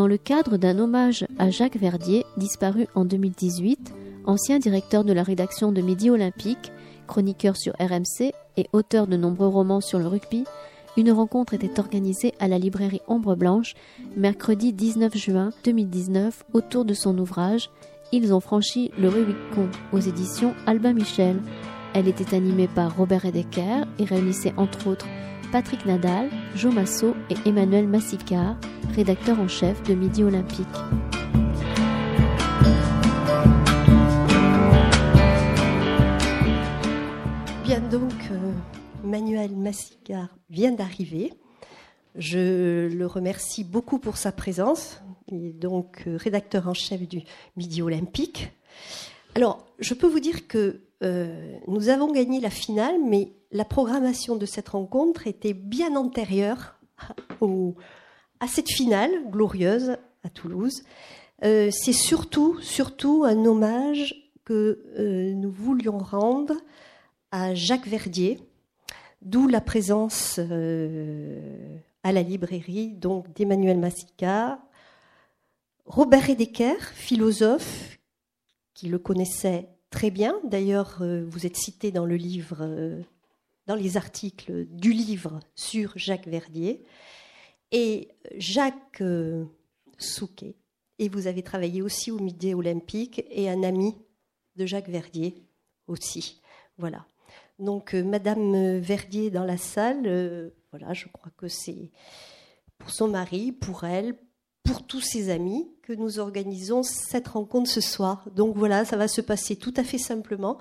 dans le cadre d'un hommage à Jacques Verdier, disparu en 2018, ancien directeur de la rédaction de Midi Olympique, chroniqueur sur RMC et auteur de nombreux romans sur le rugby, une rencontre était organisée à la librairie Ombre Blanche mercredi 19 juin 2019 autour de son ouvrage Ils ont franchi le Rubicon aux éditions Albin Michel. Elle était animée par Robert Edecker et réunissait entre autres Patrick Nadal, Jo Massot et Emmanuel Massicard, rédacteur en chef de Midi Olympique. Bien donc, euh, Manuel Massicard vient d'arriver. Je le remercie beaucoup pour sa présence. Il est donc euh, rédacteur en chef du Midi Olympique. Alors, je peux vous dire que euh, nous avons gagné la finale, mais la programmation de cette rencontre était bien antérieure à cette finale glorieuse à Toulouse. Euh, c'est surtout, surtout un hommage que nous voulions rendre à Jacques Verdier, D'où la présence euh, à la librairie d'Emmanuel Massica, Robert Edecker, philosophe, qui le connaissait très bien. D'ailleurs, euh, vous êtes cité dans le livre, euh, dans les articles du livre sur Jacques Verdier, et Jacques Souquet. Et vous avez travaillé aussi au Midi Olympique et un ami de Jacques Verdier aussi. Voilà. Donc, euh, Madame Verdier dans la salle, euh, voilà, je crois que c'est pour son mari, pour elle, pour tous ses amis que nous organisons cette rencontre ce soir. Donc voilà, ça va se passer tout à fait simplement.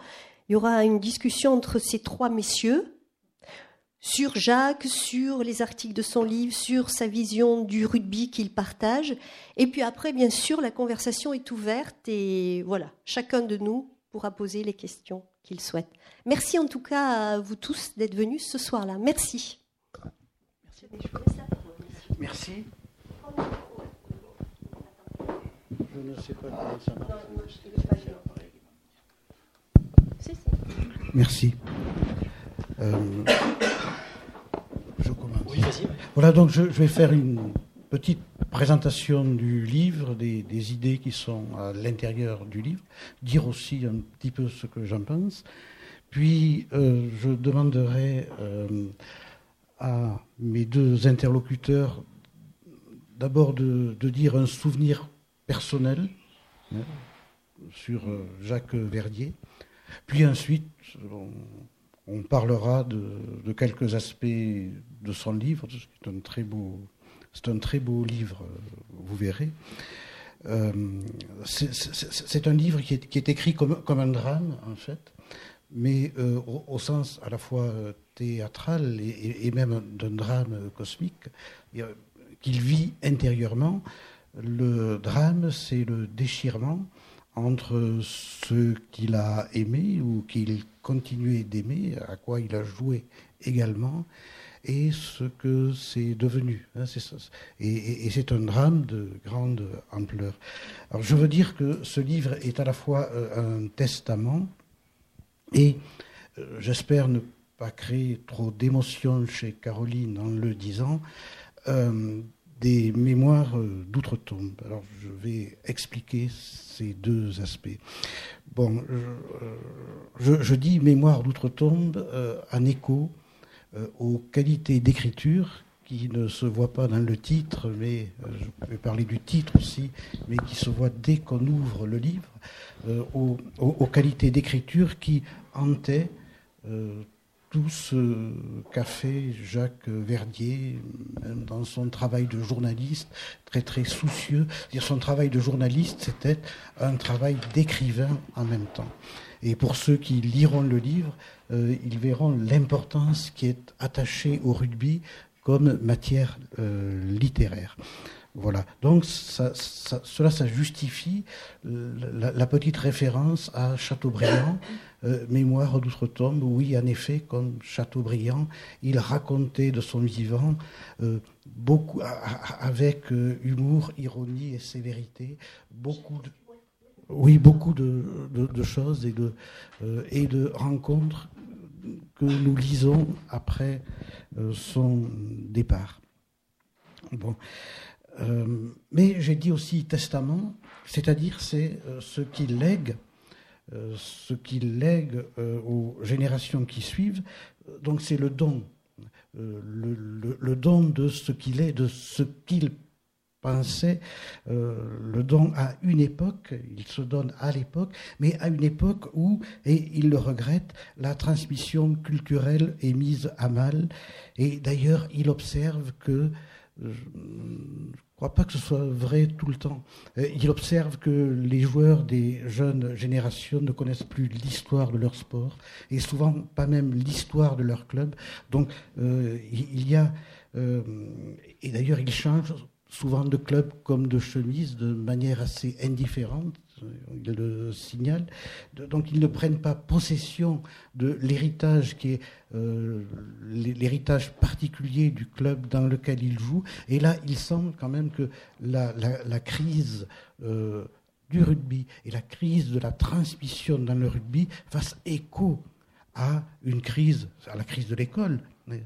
Il y aura une discussion entre ces trois messieurs sur Jacques, sur les articles de son livre, sur sa vision du rugby qu'il partage. Et puis après, bien sûr, la conversation est ouverte et voilà, chacun de nous pourra poser les questions qu'il souhaite. Merci en tout cas à vous tous d'être venus ce soir-là. Merci. Merci. Je ne sais pas comment ça marche. Merci. Euh, je commence. Oui, voilà, donc je, vais faire une petite présentation du livre, des, des idées qui sont à l'intérieur du livre, dire aussi un petit peu ce que j'en pense. Puis euh, je demanderai euh, à mes deux interlocuteurs d'abord de, dire un souvenir personnel hein, sur euh, Jacques Verdier. Puis ensuite, on, parlera de, quelques aspects de son livre, c'est un très beau, livre, vous verrez. c'est un livre qui est, écrit comme, un drame, en fait mais euh, au, sens à la fois euh, théâtral et, même d'un drame cosmique qu'il vit intérieurement. Le drame, c'est le déchirement entre ce qu'il a aimé ou qu'il continuait d'aimer, à quoi il a joué également, et ce que c'est devenu. Hein, et, c'est un drame de grande ampleur. Alors je veux dire que ce livre est à la fois euh, un testament, et euh, j'espère ne pas créer trop d'émotion chez Caroline en le disant, euh, des mémoires euh, d'outre-tombe. Alors je vais expliquer ces deux aspects. Bon, je, dis mémoire d'outre-tombe en écho aux qualités d'écriture qui ne se voient pas dans le titre, mais je vais parler du titre aussi, mais qui se voient dès qu'on ouvre le livre, aux, qualités d'écriture qui hantait euh, tout ce qu'a fait Jacques Verdier dans son travail de journaliste, très très soucieux. Son travail de journaliste, c'était un travail d'écrivain en même temps. Et pour ceux qui liront le livre, euh, ils verront l'importance qui est attachée au rugby comme matière euh, littéraire. Voilà. Donc cela, ça justifie la, petite référence à Chateaubriand, euh, Mémoire d'outre-tombe. Oui, en effet, comme Chateaubriand, il racontait de son vivant euh, beaucoup, avec euh, humour, ironie et sévérité, beaucoup de, oui, beaucoup de, choses et de, et de rencontres que nous lisons après son départ. Bon. mais j'ai dit aussi testament, c'est-à-dire c'est ce qu'il lègue, ce qu'il lègue aux générations qui suivent. Donc c'est le don, le, le, don de ce qu'il est, de ce qu'il pensait euh, le don à une époque, il se donne à l'époque, mais à une époque où, et il le regrette, la transmission culturelle est mise à mal. Et d'ailleurs, il observe que, crois pas que ce soit vrai tout le temps, euh, il observe que les joueurs des jeunes générations ne connaissent plus l'histoire de leur sport, et souvent pas même l'histoire de leur club. Donc euh, il y a... et d'ailleurs, il change souvent de clubs comme de chemises de manière assez indifférente, il le signale. Donc ils ne prennent pas possession de l'héritage qui est euh, l'héritage particulier du club dans lequel ils jouent. Et là, il semble quand même que la, crise euh, du rugby et la crise de la transmission dans le rugby fassent écho à une crise, à la crise de l'école,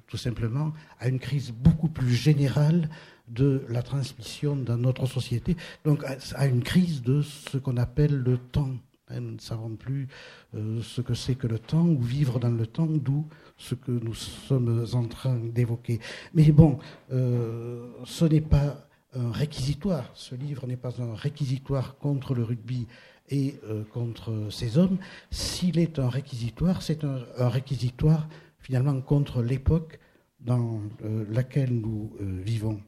tout simplement, à une crise beaucoup plus générale de la transmission dans notre société, donc à une crise de ce qu'on appelle le temps. Nous ne savons plus euh, ce que c'est que le temps ou vivre dans le temps, d'où ce que nous sommes en train d'évoquer. Mais bon, euh, ce n'est pas un réquisitoire. Ce livre n'est pas un réquisitoire contre le rugby et euh, contre ces hommes. S'il est un réquisitoire, c'est un, réquisitoire finalement contre l'époque dans laquelle nous vivons.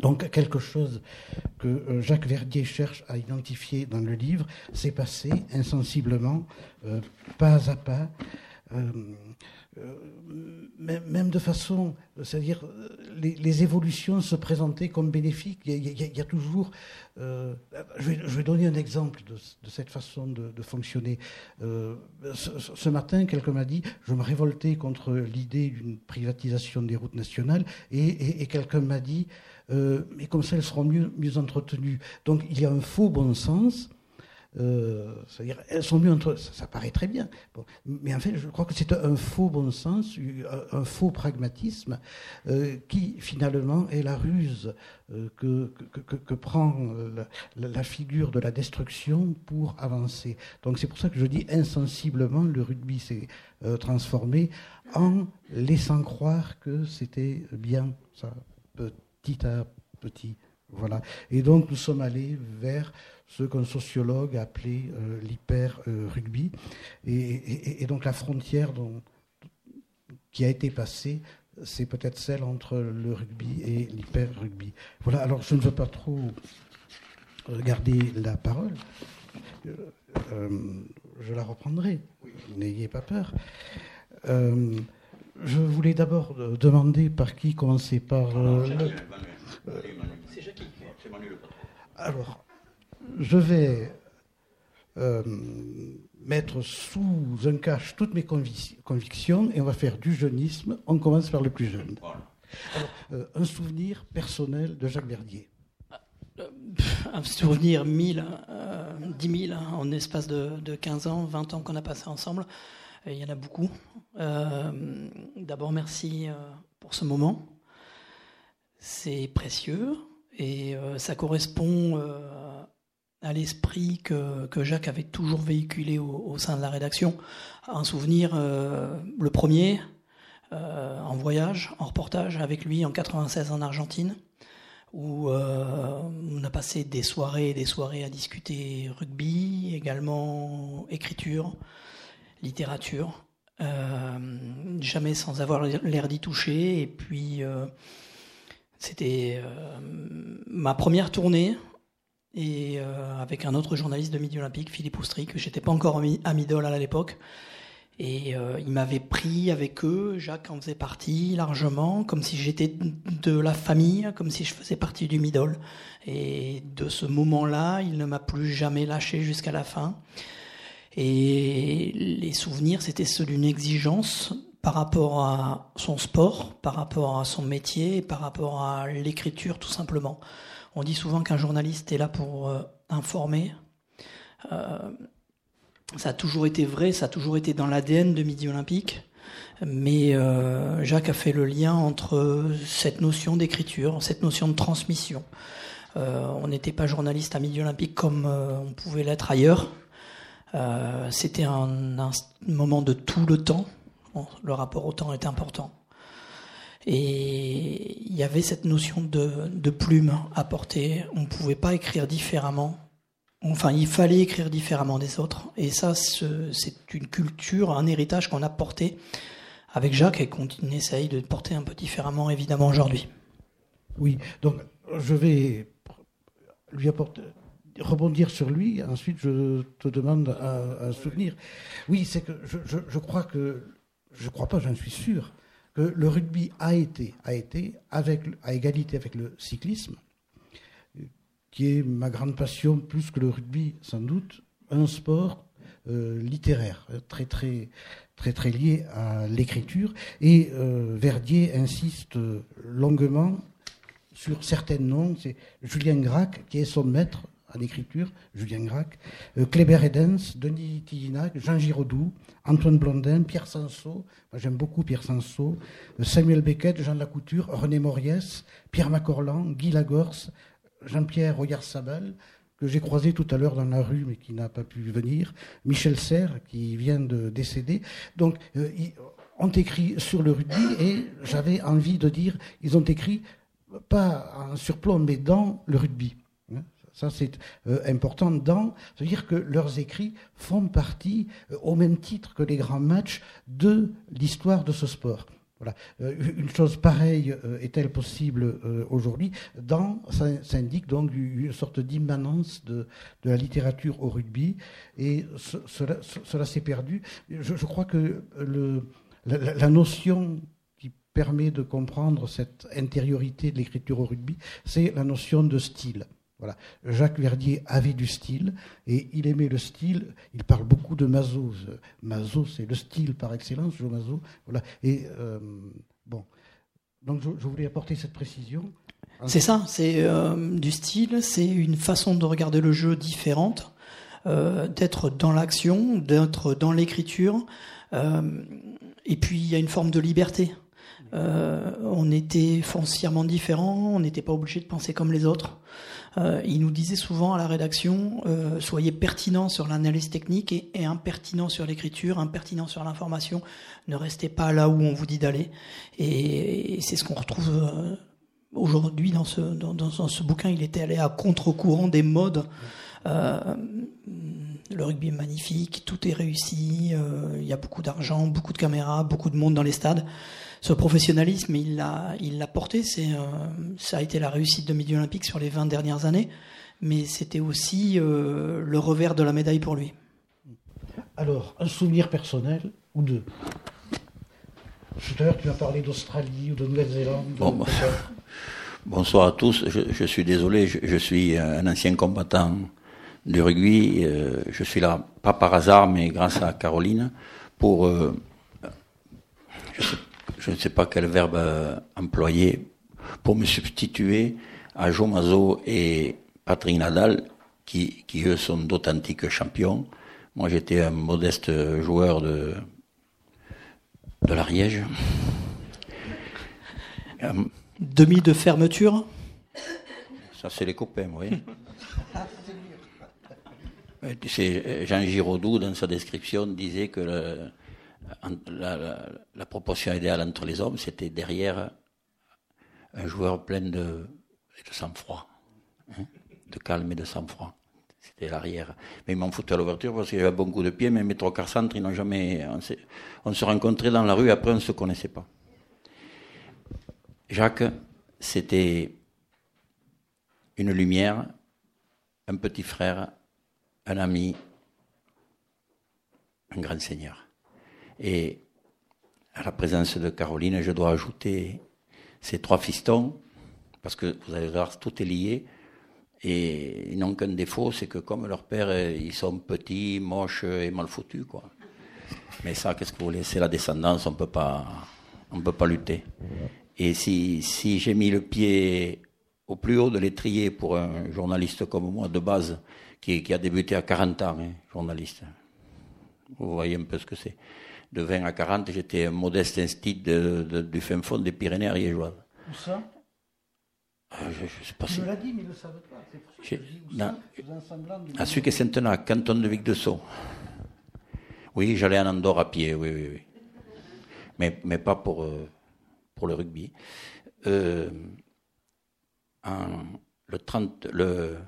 Donc quelque chose que euh, Jacques Verdier cherche à identifier dans le livre s'est passé insensiblement, euh, pas à pas, euh, même de façon, c'est-à-dire les, évolutions se présentaient comme bénéfiques. Il y a, toujours, je vais, donner un exemple de, cette façon de, fonctionner. Ce, matin, quelqu'un m'a dit, je me révoltais contre l'idée d'une privatisation des routes nationales, et quelqu'un m'a dit, euh, mais comme ça elles seront mieux, entretenues. Donc il y a un faux bon sens. Euh, c'est-à-dire, elles sont mieux entre... ça, paraît très bien. Mais en fait, je crois que c'est un faux bon sens, un, faux pragmatisme, euh, qui finalement est la ruse que, que, que, prend la, la, figure de la destruction pour avancer. Donc c'est pour ça que je dis insensiblement, le rugby s'est transformé en laissant croire que c'était bien. Ça peut petit à petit. Voilà. Et donc nous sommes allés vers ce qu'un sociologue a appelé euh, l'hyper-rugby. Et, donc la frontière dont, qui a été passée, c'est peut-être celle entre le rugby et l'hyper-rugby. Voilà, alors je ne veux pas trop garder la parole. Euh, euh, je la reprendrai, n'ayez pas peur. Je voulais d'abord euh, demander par qui commencer par. Euh, c'est Jackie, c'est Manu le patron. Alors, je vais euh, mettre sous un cache toutes mes convictions et on va faire du jeunisme. On commence par le plus jeune. Alors, un souvenir personnel de Jacques Verdier. Un souvenir 1000, 10 000 en espace de, de 15 ans, 20 ans qu'on a passé ensemble. Il y en a beaucoup. Euh, d'abord, merci euh, pour ce moment. C'est précieux et euh, ça correspond à l'esprit que, Jacques avait toujours véhiculé au, sein de la rédaction. Un souvenir, le premier, en voyage, en reportage avec lui en 96 en Argentine, où on a passé des soirées et des soirées à discuter rugby, également écriture, littérature, euh, jamais sans avoir l'air d'y toucher. Et puis, euh, c'était euh, ma première tournée et avec un autre journaliste de Midi Olympique, Philippe Oustry, que j'étais pas encore à Midol à l'époque. Et il m'avait pris avec eux, Jacques en faisait partie largement, comme si j'étais de la famille, comme si je faisais partie du Midol. Et de ce moment-là, il ne m'a plus jamais lâché jusqu'à la fin. Et les souvenirs, c'était ceux d'une exigence par rapport à son sport, par rapport à son métier, par rapport à l'écriture tout simplement. On dit souvent qu'un journaliste est là pour euh, informer. Euh, ça a toujours été vrai, ça a toujours été dans l'ADN de Midi Olympique. Mais euh, Jacques a fait le lien entre cette notion d'écriture, cette notion de transmission. On n'était pas journaliste à Midi Olympique comme on pouvait l'être ailleurs. C'était un, moment de tout le temps. le rapport au temps est important. Et il y avait cette notion de, de plume à porter. On ne pouvait pas écrire différemment Enfin, il fallait écrire différemment des autres. Et ça, c'est une culture, un héritage qu'on a porté avec Jacques et qu'on essaye de porter un peu différemment, évidemment, aujourd'hui. Oui, donc je vais lui apporter, rebondir sur lui. Ensuite, je te demande un, souvenir. Oui, c'est que je, crois que, je crois pas, j'en suis sûr, que le rugby a été, a été avec, à égalité avec le cyclisme, qui est ma grande passion, plus que le rugby sans doute, un sport euh, littéraire, très très très très lié à l'écriture. Et euh, Verdier insiste longuement sur certains noms. C'est Julien Gracq qui est son maître en écriture, Julien Gracq, euh, Kléber Edens, Denis Tillinac, Jean Giraudoux, Antoine Blondin, Pierre Sansot, moi j'aime beaucoup Pierre Sansot, Samuel Beckett, Jean Lacouture, René Moriès, Pierre Macorlan, Guy Lagorce, Jean-Pierre Royard-Sabal, que j'ai croisé tout à l'heure dans la rue, mais qui n'a pas pu venir, Michel Serres, qui vient de décéder. Donc, euh, ils ont écrit sur le rugby, et j'avais envie de dire, ils ont écrit pas en surplomb, mais dans le rugby. Ça, c'est euh, important. Dans, c'est-à-dire que leurs écrits font partie, euh, au même titre que les grands matchs, de l'histoire de ce sport. Voilà. Euh, une chose pareille est-elle possible aujourd'hui? Dans, ça, indique donc une sorte d'immanence de, la littérature au rugby, et cela, s'est perdu. Je, crois que la, notion qui permet de comprendre cette intériorité de l'écriture au rugby, c'est la notion de style. Voilà. Jacques Verdier avait du style et il aimait le style. Il parle beaucoup de Mazo. Mazo, c'est le style par excellence, Joe Mazo. Voilà. Et euh, bon, donc je, voulais apporter cette précision. C'est ça, c'est euh, du style, c'est une façon de regarder le jeu différente, euh, d'être dans l'action, d'être dans l'écriture. et puis il y a une forme de liberté. On était foncièrement différents, on n'était pas obligé de penser comme les autres. Euh, il nous disait souvent à la rédaction euh, soyez pertinent sur l'analyse technique et, impertinent sur l'écriture, impertinent sur l'information. Ne restez pas là où on vous dit d'aller. Et, c'est ce qu'on retrouve euh, aujourd'hui dans, ce bouquin. Il était allé à contre-courant des modes. Le rugby est magnifique, tout est réussi, il y a beaucoup d'argent, beaucoup de caméras, beaucoup de monde dans les stades ce professionnalisme, il l'a, il l'a porté. C'est, euh, ça a été la réussite de Midi Olympique sur les 20 dernières années, mais c'était aussi euh, le revers de la médaille pour lui. Alors, un souvenir personnel ou deux? Tout à l'heure, tu as parlé d'Australie ou de Nouvelle-Zélande. bonsoir à tous. Je, suis désolé, je, suis un ancien combattant du rugby. Euh, je suis là, pas par hasard, mais grâce à Caroline, pour je ne sais pas quel verbe euh, employer, pour me substituer à Joe Mazo et Patrick Nadal, qui, qui eux sont d'authentiques champions. Moi, j'étais un modeste joueur de, de l'Ariège. Demi de fermeture? Ça, c'est les copains, oui. tu sais, Jean Giraudoux, dans sa description, disait que la, proportion idéale entre les hommes, c'était derrière un joueur plein de, sang-froid, hein, de calme et de sang-froid. C'était l'arrière. Mais ils m'ont foutu à l'ouverture parce qu'il y avait un bon coup de pied, mais mes trois quarts centres, ils n'ont jamais. On, se rencontrait dans la rue, après on ne se connaissait pas. Jacques, c'était une lumière, un petit frère, un ami, un grand seigneur. Et à la présence de Caroline, je dois ajouter ces trois fistons, parce que vous allez voir, tout est lié. Et ils n'ont qu'un défaut, c'est que comme leur père, ils sont petits, moches et mal foutus, quoi. Mais ça, qu'est-ce que vous voulez C'est la descendance, on peut pas, peut pas lutter. Et si, si j'ai mis le pied au plus haut de l'étrier pour un journaliste comme moi de base, qui, qui a débuté à 40 ans, hein, journaliste, vous voyez un peu ce que c'est. de 20 à 40, j'étais un modeste instit du fin fond des Pyrénées ariégeoises. Où ça? Ah, je, je sais pas si- me l'as dit, mais il ne le savait pas. C'est pour ça que je dis où ça, de- À Suc et Saint-Tenac, canton de Vic de Sceaux. Oui, j'allais en Andorre à pied, oui, oui, oui. Mais, mais pas pour, euh, pour le rugby. Euh, en- le, 30, le,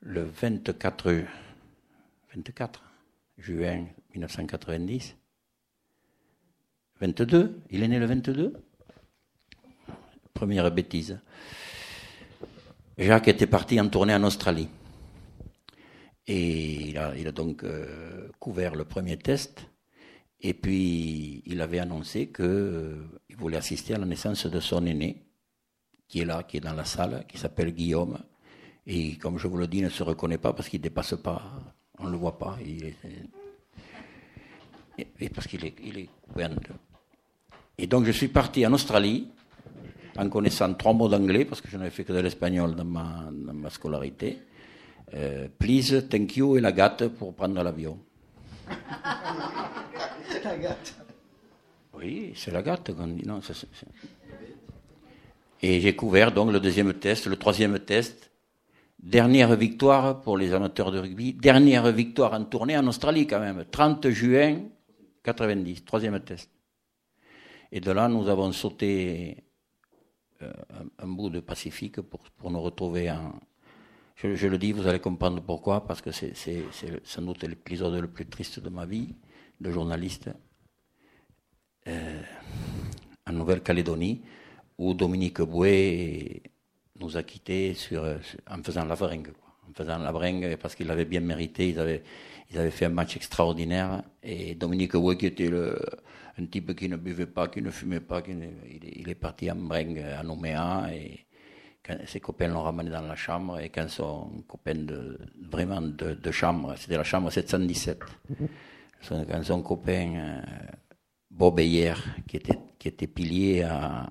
le 24, 24 juin 1990, 22, il est né le 22 Première bêtise. Jacques était parti en tournée en Australie. Et il a, donc euh, couvert le premier test. Et puis, il avait annoncé qu'il voulait assister à la naissance de son aîné, qui est là, qui est dans la salle, qui s'appelle Guillaume. Et comme je vous le dis, il ne se reconnaît pas parce qu'il ne dépasse pas, on ne le voit pas. Il est- et, parce qu'il est, il est Et donc, je suis parti en Australie en connaissant trois mots d'anglais, parce que je n'avais fait que de l'espagnol dans ma, dans ma scolarité. Euh, please, thank you et la gâte pour prendre l'avion. La gâte. Oui, c'est la gâte qu'on dit. Non, Et j'ai couvert donc le deuxième test, le troisième test. Dernière victoire pour les amateurs de rugby. Dernière victoire en tournée en Australie quand même. 30 juin 90, troisième test. Et de là, nous avons sauté euh, un, bout de Pacifique pour, pour nous retrouver en... Je, le dis, vous allez comprendre pourquoi, parce que c'est sans doute l'épisode le plus triste de ma vie de journaliste euh, en Nouvelle-Calédonie, où Dominique Bouet nous a quittés sur- en faisant la bringue. En faisant la bringue, parce qu'il avait bien mérité, ils avaient, ils avaient fait un match extraordinaire. Et Dominique Bouet, qui était le, un type qui ne buvait pas, qui ne fumait pas, qui il, est, parti en bringue à Nouméa. Et ses copains l'ont ramené dans la chambre. Et quand son copain de, vraiment de, chambre, c'était la chambre 717, son- quand son copain euh, Bob Heyer, qui était, qui était pilier à,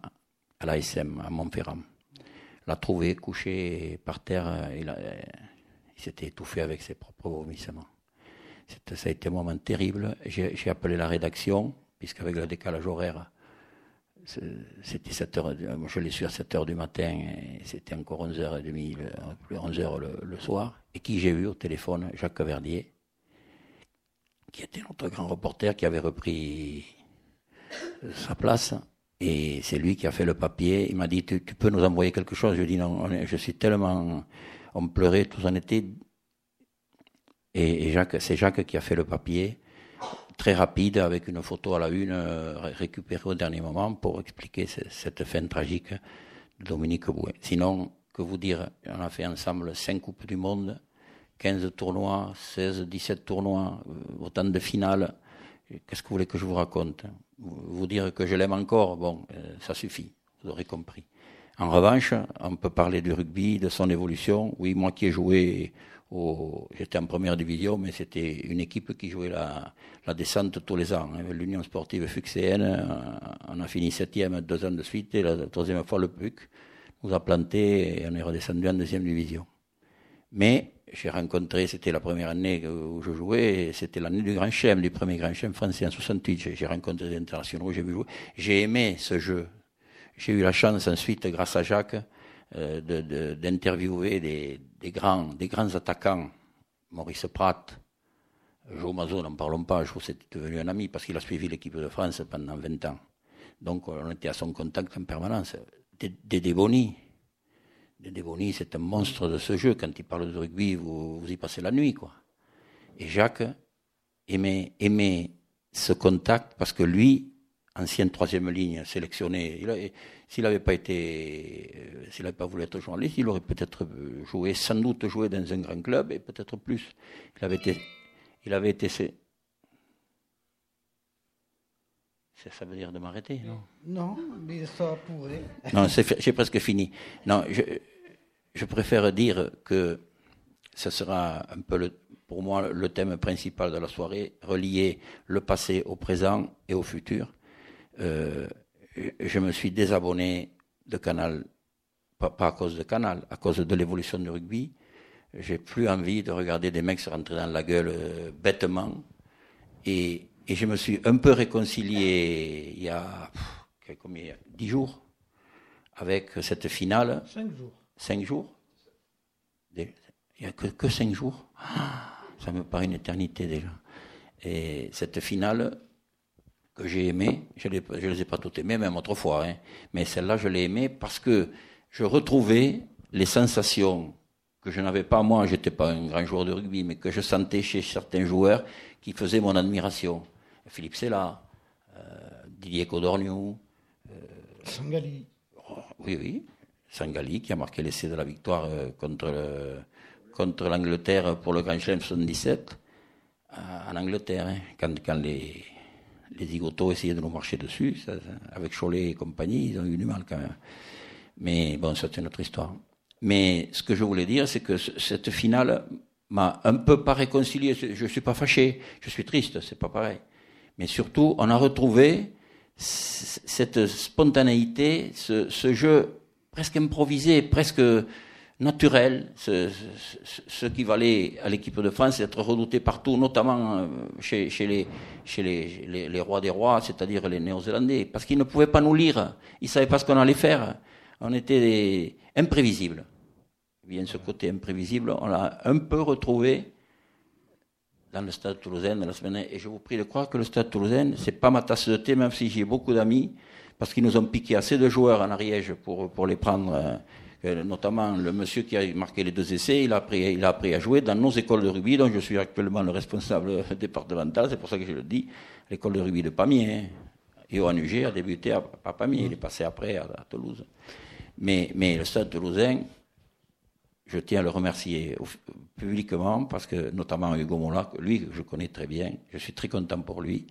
à l'ASM, à Montferrand, l'a trouvé couché par terre. euh, euh, il s'était étouffé avec ses propres vomissements. Ça a été un moment terrible. J'ai appelé la rédaction, puisqu'avec le décalage horaire, c'était 7 heures, moi je l'ai su à 7 heures du matin, c'était encore 11h30, le- 11h le, le soir. Et qui j'ai eu au téléphone? Jacques Verdier, qui était notre grand reporter, qui avait repris euh, sa place. Et c'est lui qui a fait le papier. Il m'a dit, tu, peux nous envoyer quelque chose? Je lui ai dit, non, je suis tellement... On pleurait, tous en étaient. Et, Jacques, c'est Jacques qui a fait le papier, très rapide, avec une photo à la une, euh, ré- récupérée au dernier moment, pour expliquer ce- cette fin tragique de Dominique Bouet. Sinon, que vous dire, on a fait ensemble cinq Coupes du Monde, 15 tournois, 16, 17 tournois, euh, autant de finales. Qu'est-ce que vous voulez que je vous raconte? Vous dire que je l'aime encore, bon, euh, ça suffit, vous aurez compris. En revanche, on peut parler du rugby, de son évolution. Oui, moi qui ai joué, au, j'étais en première division, mais c'était une équipe qui jouait la, la descente tous les ans. hein. L'Union sportive fuxéenne, euh, on a fini septième deux ans de suite, et la troisième fois le PUC nous a planté et on est redescendu en deuxième division. Mais j'ai rencontré, c'était la première année où je jouais, c'était l'année du Grand Chelem, du premier Grand Chelem français en 68. J'ai- rencontré des internationaux, j'ai vu jouer. J'ai aimé ce jeu. J'ai eu la chance ensuite, grâce à Jacques, euh, de- de- d'interviewer des, des grands, des grands attaquants. Maurice Pratt, Joe Mazot, n'en parlons pas, Joe c'était devenu un ami parce qu'il a suivi l'équipe de France pendant 20 ans. Donc on était à son contact en permanence. Boni, Dédé Boni, c'est un monstre de ce jeu. Quand il parle de rugby, vous, vous y passez la nuit, quoi. Et Jacques aimait, aimait ce contact parce que lui, ancien troisième ligne, sélectionné, s'il n'avait pas été, euh, s'il n'avait pas voulu être journaliste, il aurait peut-être joué, sans doute joué dans un grand club et peut-être plus. Il avait été, il avait été, ça, ça veut dire de m'arrêter, non? Non, mais ça pourrait. non, j'ai presque fini. Non, je, je préfère dire que ce sera un peu, le, pour moi, le thème principal de la soirée, relier le passé au présent et au futur. Euh, je me suis désabonné de Canal, pas, pas à cause de Canal, à cause de l'évolution du rugby. J'ai plus envie de regarder des mecs se rentrer dans la gueule euh, bêtement. Et Et je me suis un peu réconcilié il y a combien, dix jours avec cette finale. Cinq jours. Cinq jours Il n'y a que, que cinq jours Ça me paraît une éternité déjà. Et cette finale que j'ai aimée, je ne les ai pas toutes aimées, même autrefois, hein, mais celle-là, je l'ai aimée parce que je retrouvais les sensations que je n'avais pas moi, j'étais pas un grand joueur de rugby, mais que je sentais chez certains joueurs qui faisaient mon admiration. Philippe Sella, euh, Didier Codorniou. Euh, Sangali. Oh, oui, oui. Sangali qui a marqué l'essai de la victoire euh, contre, contre l'Angleterre pour le Grand Chelem 77 en Angleterre, hein, quand, quand les, les essayaient de nous marcher dessus, avec Cholet et compagnie, ils ont eu du mal quand même. Mais bon, c'est une autre histoire. Mais ce que je voulais dire, c'est que cette finale m'a un peu pas réconcilié. Je ne suis pas fâché, je suis triste, c'est pas pareil. Mais surtout, on a retrouvé cette spontanéité, ce jeu presque improvisé, presque naturel, ce, qui valait à l'équipe de France être redouté partout, notamment euh, chez, les, rois des rois, c'est-à-dire les Néo-Zélandais, parce qu'ils ne pouvaient pas nous lire, ils ne savaient pas ce qu'on allait faire, on était imprévisibles. Eh bien, ce côté imprévisible, on l'a un peu retrouvé dans le stade toulousain la semaine, et je vous prie de croire que le stade toulousain, c'est pas ma tasse de thé, même si j'ai beaucoup d'amis, parce qu'ils nous ont piqué assez de joueurs en Ariège pour, pour les prendre. Euh, notamment le monsieur qui a marqué les deux essais, il a, appris, il a appris à jouer dans nos écoles de rugby, dont je suis actuellement le responsable départemental, c'est pour ça que je le dis, l'école de rugby de Pamiers. Hein. Et au a débuté à, Pamiers, il est passé après à, Toulouse. Mais, mais, le stade toulousain, je tiens à le remercier publiquement, parce que notamment Hugo Mola, lui je connais très bien, je suis très content pour lui,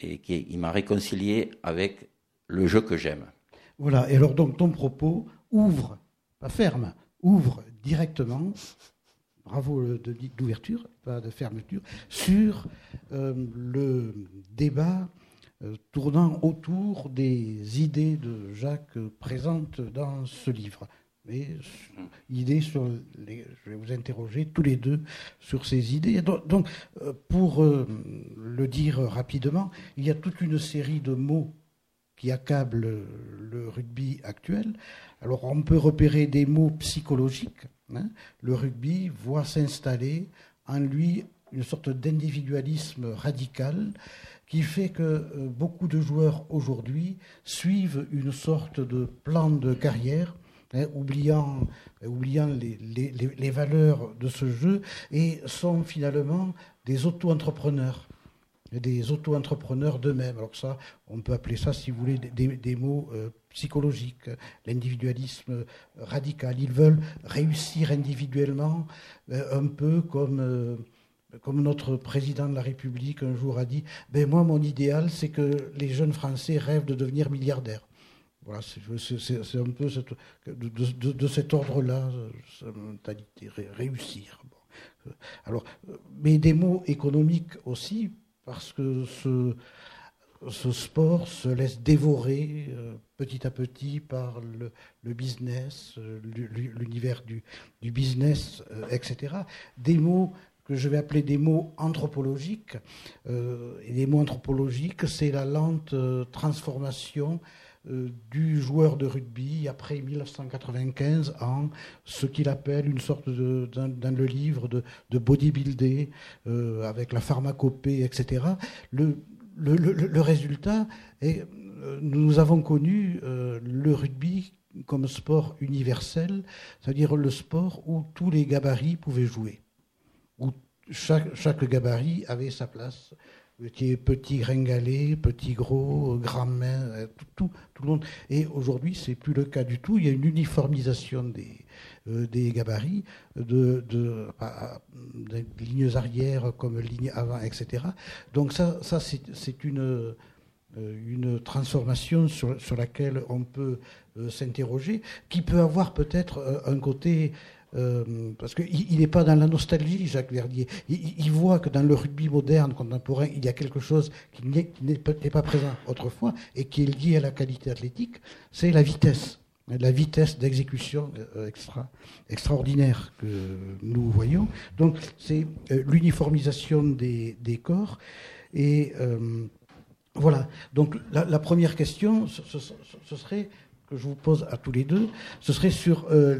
et qu'il m'a réconcilié avec le jeu que j'aime. Voilà, et alors donc ton propos ouvre pas ferme, ouvre directement, bravo d'ouverture, pas de fermeture, sur euh, le débat euh, tournant autour des idées de Jacques présentes dans ce livre. Mais idées sur les, je vais vous interroger tous les deux sur ces idées. Donc, euh, pour le dire rapidement, il y a toute une série de mots qui accablent le rugby actuel, alors on peut repérer des mots psychologiques. Hein. Le rugby voit s'installer en lui une sorte d'individualisme radical qui fait que euh, beaucoup de joueurs aujourd'hui suivent une sorte de plan de carrière, hein, oubliant, oubliant les, les, valeurs de ce jeu, et sont finalement des auto-entrepreneurs des auto-entrepreneurs d'eux-mêmes. Alors ça, on peut appeler ça, si vous voulez, des, mots euh, psychologiques, l'individualisme radical. Ils veulent réussir individuellement, euh, un peu comme, euh, comme notre président de la République un jour a dit, ben moi, mon idéal, c'est que les jeunes Français rêvent de devenir milliardaires. Voilà, c'est un peu de, de, cet ordre-là, sa mentalité, réussir. Alors, mais des mots économiques aussi, parce que ce, sport se laisse dévorer euh, petit à petit par le, business, euh, l'univers du, du, business, euh, etc. Des mots que je vais appeler des mots anthropologiques. et les mots anthropologiques, c'est la lente transformation du joueur de rugby après 1995 en ce qu'il appelle une sorte dans, le livre de, de bodybuilder avec la pharmacopée, etc. Le, le, résultat est, euh, nous avons connu euh, le rugby comme sport universel, c'est-à-dire le sport où tous les gabarits pouvaient jouer, où chaque, chaque gabarit avait sa place. Petit, gringalet, petit gros, grand euh, tout, tout, le monde. Et aujourd'hui, c'est plus le cas du tout. Il y a une uniformisation des, euh, des gabarits, de, lignes arrière comme lignes avant, etc. Donc ça, c'est une, euh, transformation sur, sur, laquelle on peut euh, s'interroger, qui peut avoir peut-être un côté... parce qu'il n'est pas dans la nostalgie, Jacques Verdier. Il, voit que dans le rugby moderne, contemporain, il y a quelque chose qui n'est pas présent autrefois et qui est lié à la qualité athlétique, c'est la vitesse la vitesse d'exécution euh, extra, extraordinaire que nous voyons. Donc c'est euh, l'uniformisation des, corps Et euh, voilà. Donc la, première question, ce, serait que je vous pose à tous les deux, ce serait sur euh,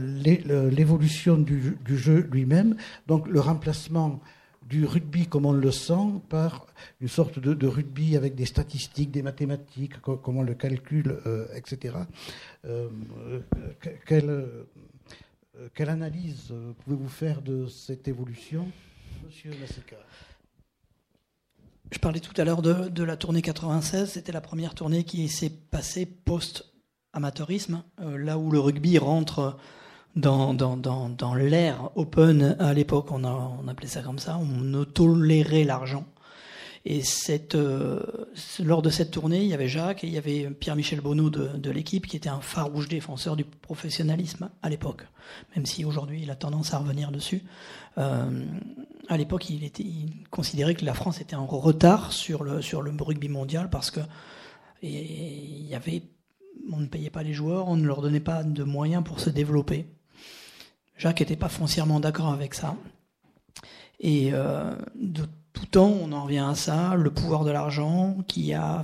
l'évolution du, jeu lui-même, donc le remplacement du rugby comme on le sent par une sorte de, rugby avec des statistiques, des mathématiques, comment on le calcule, etc. quelle, analyse pouvez-vous faire de cette évolution, Monsieur Massika je parlais tout à l'heure de, la tournée 96. C'était la première tournée qui s'est passée post-amateurisme, euh, là où le rugby rentre dans, dans, dans, l'ère open. À l'époque, on, appelait ça comme ça. On ne tolérait l'argent. Et cette, euh, lors de cette tournée, il y avait Jacques et il y avait Pierre-Michel Bonneau de, de l'équipe qui était un farouche défenseur du professionnalisme à l'époque, même si aujourd'hui il a tendance à revenir dessus. Euh, à l'époque, il, était, considérait que la France était en retard sur le, sur le rugby mondial parce que il y avait, on ne payait pas les joueurs, on ne leur donnait pas de moyens pour se développer. Jacques n'était pas foncièrement d'accord avec ça. Et euh, de tout temps, on en revient à ça, le pouvoir de l'argent qui a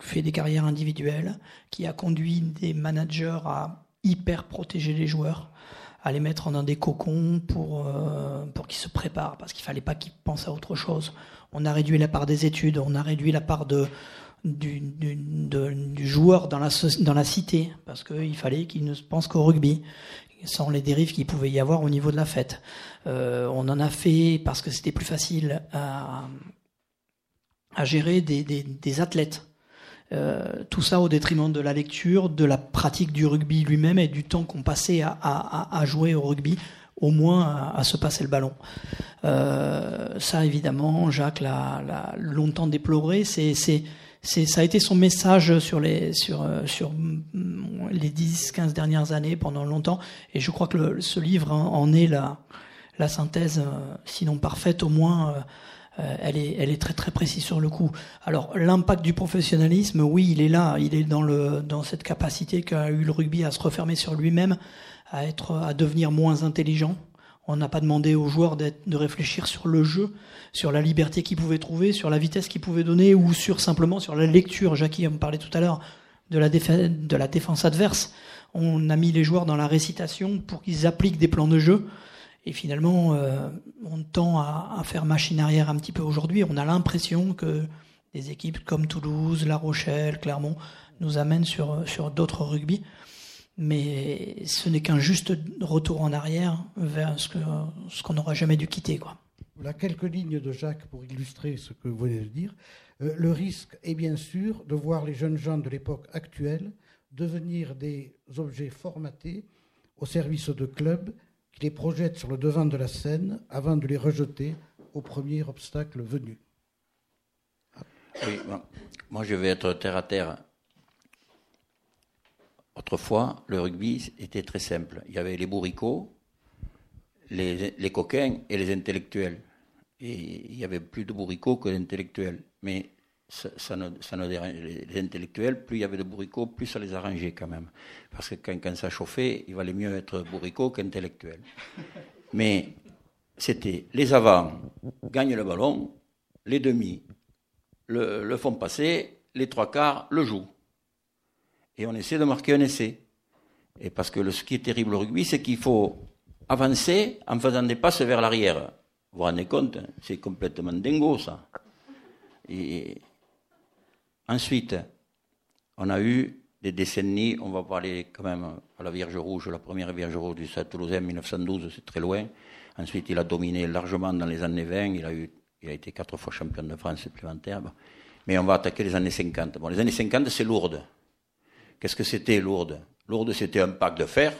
fait des carrières individuelles, qui a conduit des managers à hyper protéger les joueurs, à les mettre dans des cocons pour, euh, pour qu'ils se préparent, parce qu'il fallait pas qu'ils pensent à autre chose. On a réduit la part des études, on a réduit la part de, du, joueur dans la, cité, parce qu'il fallait qu'il ne pense qu'au rugby, sans les dérives qu'il pouvait y avoir au niveau de la fête. Euh, on en a fait parce que c'était plus facile à, gérer des, athlètes. Euh, tout ça au détriment de la lecture, de la pratique du rugby lui-même et du temps qu'on passait à, jouer au rugby, au moins à, se passer le ballon. Euh, ça, évidemment, Jacques l'a longtemps déploré. C'est c'est ça a été son message sur les sur sur les 10 15 dernières années pendant longtemps. Et je crois que le, ce livre en, est la la synthèse euh, sinon parfaite au moins euh, euh, elle est elle est très très précise sur le coup. Alors l'impact du professionnalisme oui, il est là, il est dans le dans cette capacité qu'a eu le rugby à se refermer sur lui-même, à être à devenir moins intelligent on n'a pas demandé aux joueurs de réfléchir sur le jeu, sur la liberté qu'ils pouvaient trouver, sur la vitesse qu'ils pouvaient donner ou sur simplement sur la lecture. Jackie me parlait tout à l'heure de la, de la défense adverse. On a mis les joueurs dans la récitation pour qu'ils appliquent des plans de jeu. Et finalement, euh, on tend à, faire machine arrière un petit peu aujourd'hui. On a l'impression que des équipes comme Toulouse, La Rochelle, Clermont nous amènent sur, sur d'autres rugby mais ce n'est qu'un juste retour en arrière vers ce qu'on n'aura jamais dû quitter. Quoi. Voilà quelques lignes de Jacques pour illustrer ce que vous venez de dire. Euh, le risque est bien sûr de voir les jeunes gens de l'époque actuelle devenir des objets formatés au service de clubs qui les projettent sur le devant de la scène avant de les rejeter au premier obstacle venu. Oui, moi je vais être terre à terre Autrefois, le rugby était très simple. Il y avait les bourricots, les, coquins et les intellectuels. Et il y avait plus de bourricots que d'intellectuels. Mais ça, ne, les intellectuels, plus il y avait de bourricots, plus ça les arrangeait quand même. Parce que quand, ça chauffait, il valait mieux être bourricot qu'intellectuel. Mais c'était les avants gagnent le ballon, les demi le font passer, les trois quarts le jouent et on essaie de marquer un essai. Et parce que ce qui est terrible au rugby, c'est qu'il faut avancer en faisant des passes vers l'arrière. Vous vous rendez compte C'est complètement dingo, ça. Et ensuite, on a eu des décennies, on va parler quand même à la Vierge Rouge, la première Vierge Rouge du Stade Toulousain, 1912, c'est très loin. Ensuite, il a dominé largement dans les années 20, il a, eu, il a été quatre fois champion de France supplémentaire. Mais on va attaquer les années 50. Bon, les années 50, c'est lourde. Qu'est-ce que c'était Lourdes? Lourdes, c'était un pack de fer.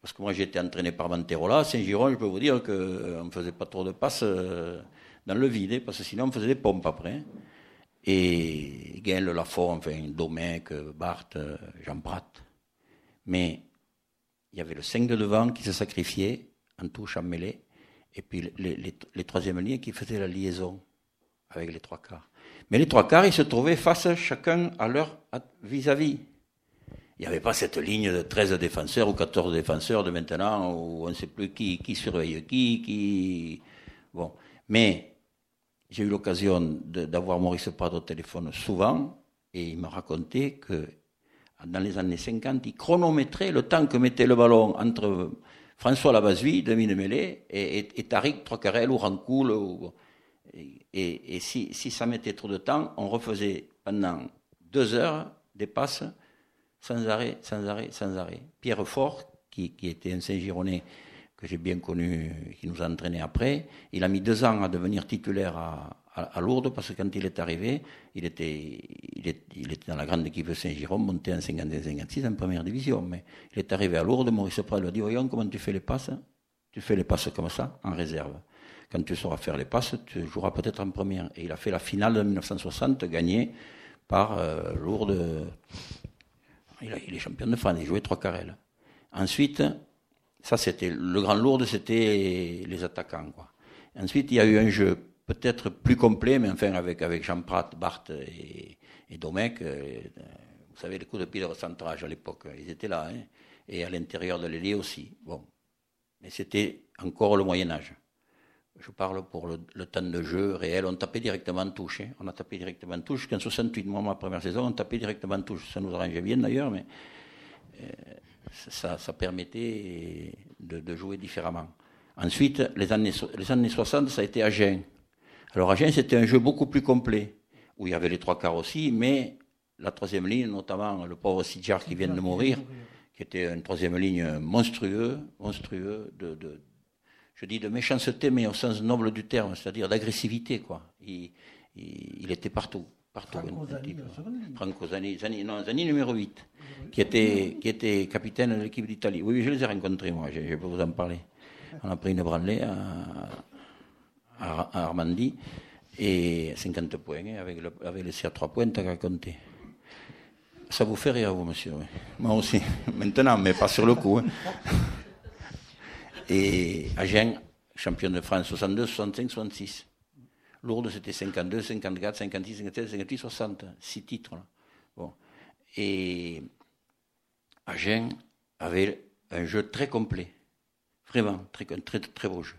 Parce que moi, j'étais entraîné par Manterola. Saint-Giron, je peux vous dire qu'on euh, ne faisait pas trop de passes euh, dans le vide, hein, parce que sinon, on faisait des pompes après. Hein. Et Gaël Lafont, enfin, Domecq, Barthes, euh, Jean Pratt. Mais il y avait le 5 de devant qui se sacrifiait en touche, en mêlée. Et puis les, les, troisièmes lignes qui faisaient la liaison avec les trois quarts. Mais les trois quarts, ils se trouvaient face chacun à leur vis-à-vis. -vis il n'y avait pas cette ligne de 13 défenseurs ou 14 défenseurs de maintenant où on ne sait plus qui, surveille qui, qui. Bon. Mais j'ai eu l'occasion d'avoir Maurice Prado au téléphone souvent, et il m'a raconté que dans les années 50, il chronométrait le temps que mettait le ballon entre François Lavazui, demi-de-mêlée, et, et, et, Tariq Trocarel ou Rancoul. Ou, et, si, ça mettait trop de temps, on refaisait pendant deux heures des passes sans arrêt, sans arrêt, sans arrêt. Pierre Fort, qui, était un Saint-Gironnais que j'ai bien connu, qui nous a entraînés après, il a mis deux ans à devenir titulaire à, Lourdes parce que quand il est arrivé, il était, dans la grande équipe de Saint-Giron, monté en 51-56 en première division. Mais il est arrivé à Lourdes, Maurice Prat lui a dit Voyons comment tu fais les passes? Tu fais les passes comme ça, en réserve. Quand tu sauras faire les passes, tu joueras peut-être en première. Et il a fait la finale de 1960, gagnée par euh, Lourdes. Il, est champion de France, il jouait trois carrels. Ensuite, ça c'était le grand Lourdes, c'était les attaquants. Ensuite, il y a eu un jeu peut-être plus complet, mais enfin avec, avec Jean Prat, Barthes et, et Domecq, euh, vous savez, les coups de pied de recentrage à l'époque, ils étaient là, hein, et à l'intérieur de l'ailier aussi. Bon. Mais c'était encore le Moyen-Âge. Je parle pour le, temps de jeu réel. On tapait directement en touche. Hein. On a tapé directement en touche. Jusqu'en 68, moi, ma première saison, on tapait directement en touche. Ça nous arrangeait bien d'ailleurs, mais euh, ça, permettait de, jouer différemment. Ensuite, les années, les années 60, ça a été Agen. Alors Agen, c'était un jeu beaucoup plus complet, où il y avait les trois quarts aussi, mais la troisième ligne, notamment le pauvre Sidjar qui vient de mourir, qui était une troisième ligne monstrueux, monstrueux de, je dis de méchanceté, mais au sens noble du terme, c'est-à-dire d'agressivité, quoi. Il, il, était partout. Partout. Franco Zani, Zani, non, Zani numéro 8, qui était, qui était capitaine de l'équipe d'Italie. Oui, je les ai rencontrés, moi, je, je, peux vous en parler. On a pris une branlée à, à, Armandie et 50 points hein, avec, le, avec les CR3 points à compter. Ça vous fait rire, vous, monsieur Moi aussi, maintenant, mais pas sur le coup. Hein. Et Agen, champion de France 62, 65, 66. Lourdes, c'était 52, 54, 56, 57, 58, 60. Six titres. Bon. Et Agen avait un jeu très complet. Vraiment, très, très, très beau jeu.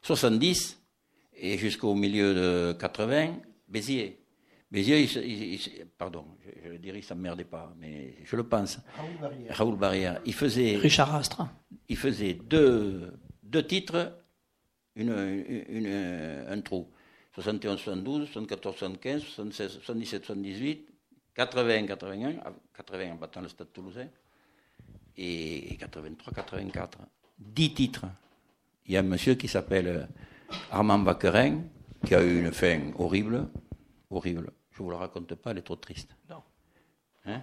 70, et jusqu'au milieu de 80, Béziers. Béziers, il, pardon, je, le dirais, ça ne merdait pas, mais je le pense. Raoul Barrière. Raoul Barrière. Il faisait. Richard Astre. Il faisait deux, deux titres, une, une, un trou. 71, 72, 74, 75, 76, 77, 78, 80, 81, 80 en battant le Stade toulousain, et 83, 84. Dix titres. Il y a un monsieur qui s'appelle Armand Vaquerin, qui a eu une fin horrible, horrible. Je ne vous la raconte pas, elle est trop triste. Non. Hein?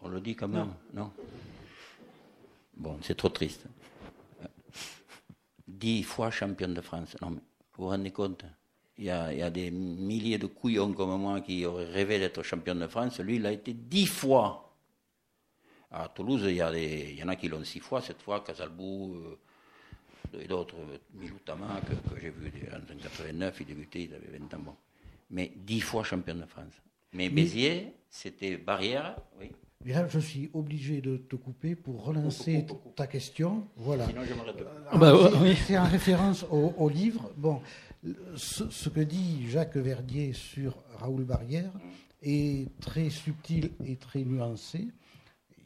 On le dit quand même, non, Bon, c'est trop triste. Dix fois champion de France. Non, mais vous vous rendez compte? Il y, a, il y, a, des milliers de couillons comme moi qui auraient rêvé d'être champion de France. Lui, il a été dix fois. À Toulouse, il y, a des, il y en a qui l'ont six fois, cette fois, Casalbou, euh, et d'autres, Miloutama, que, que j'ai vu en 1989, il débutait, il avait 20 ans. Bon. Mais dix fois champion de France. Mais Béziers, c'était barrière, oui. Là, je suis obligé de te couper pour relancer ta question. Voilà. Sinon, je ah bah, oui. C'est en référence au, au, livre. Bon, ce, ce, que dit Jacques Verdier sur Raoul Barrière est très subtil et très nuancé.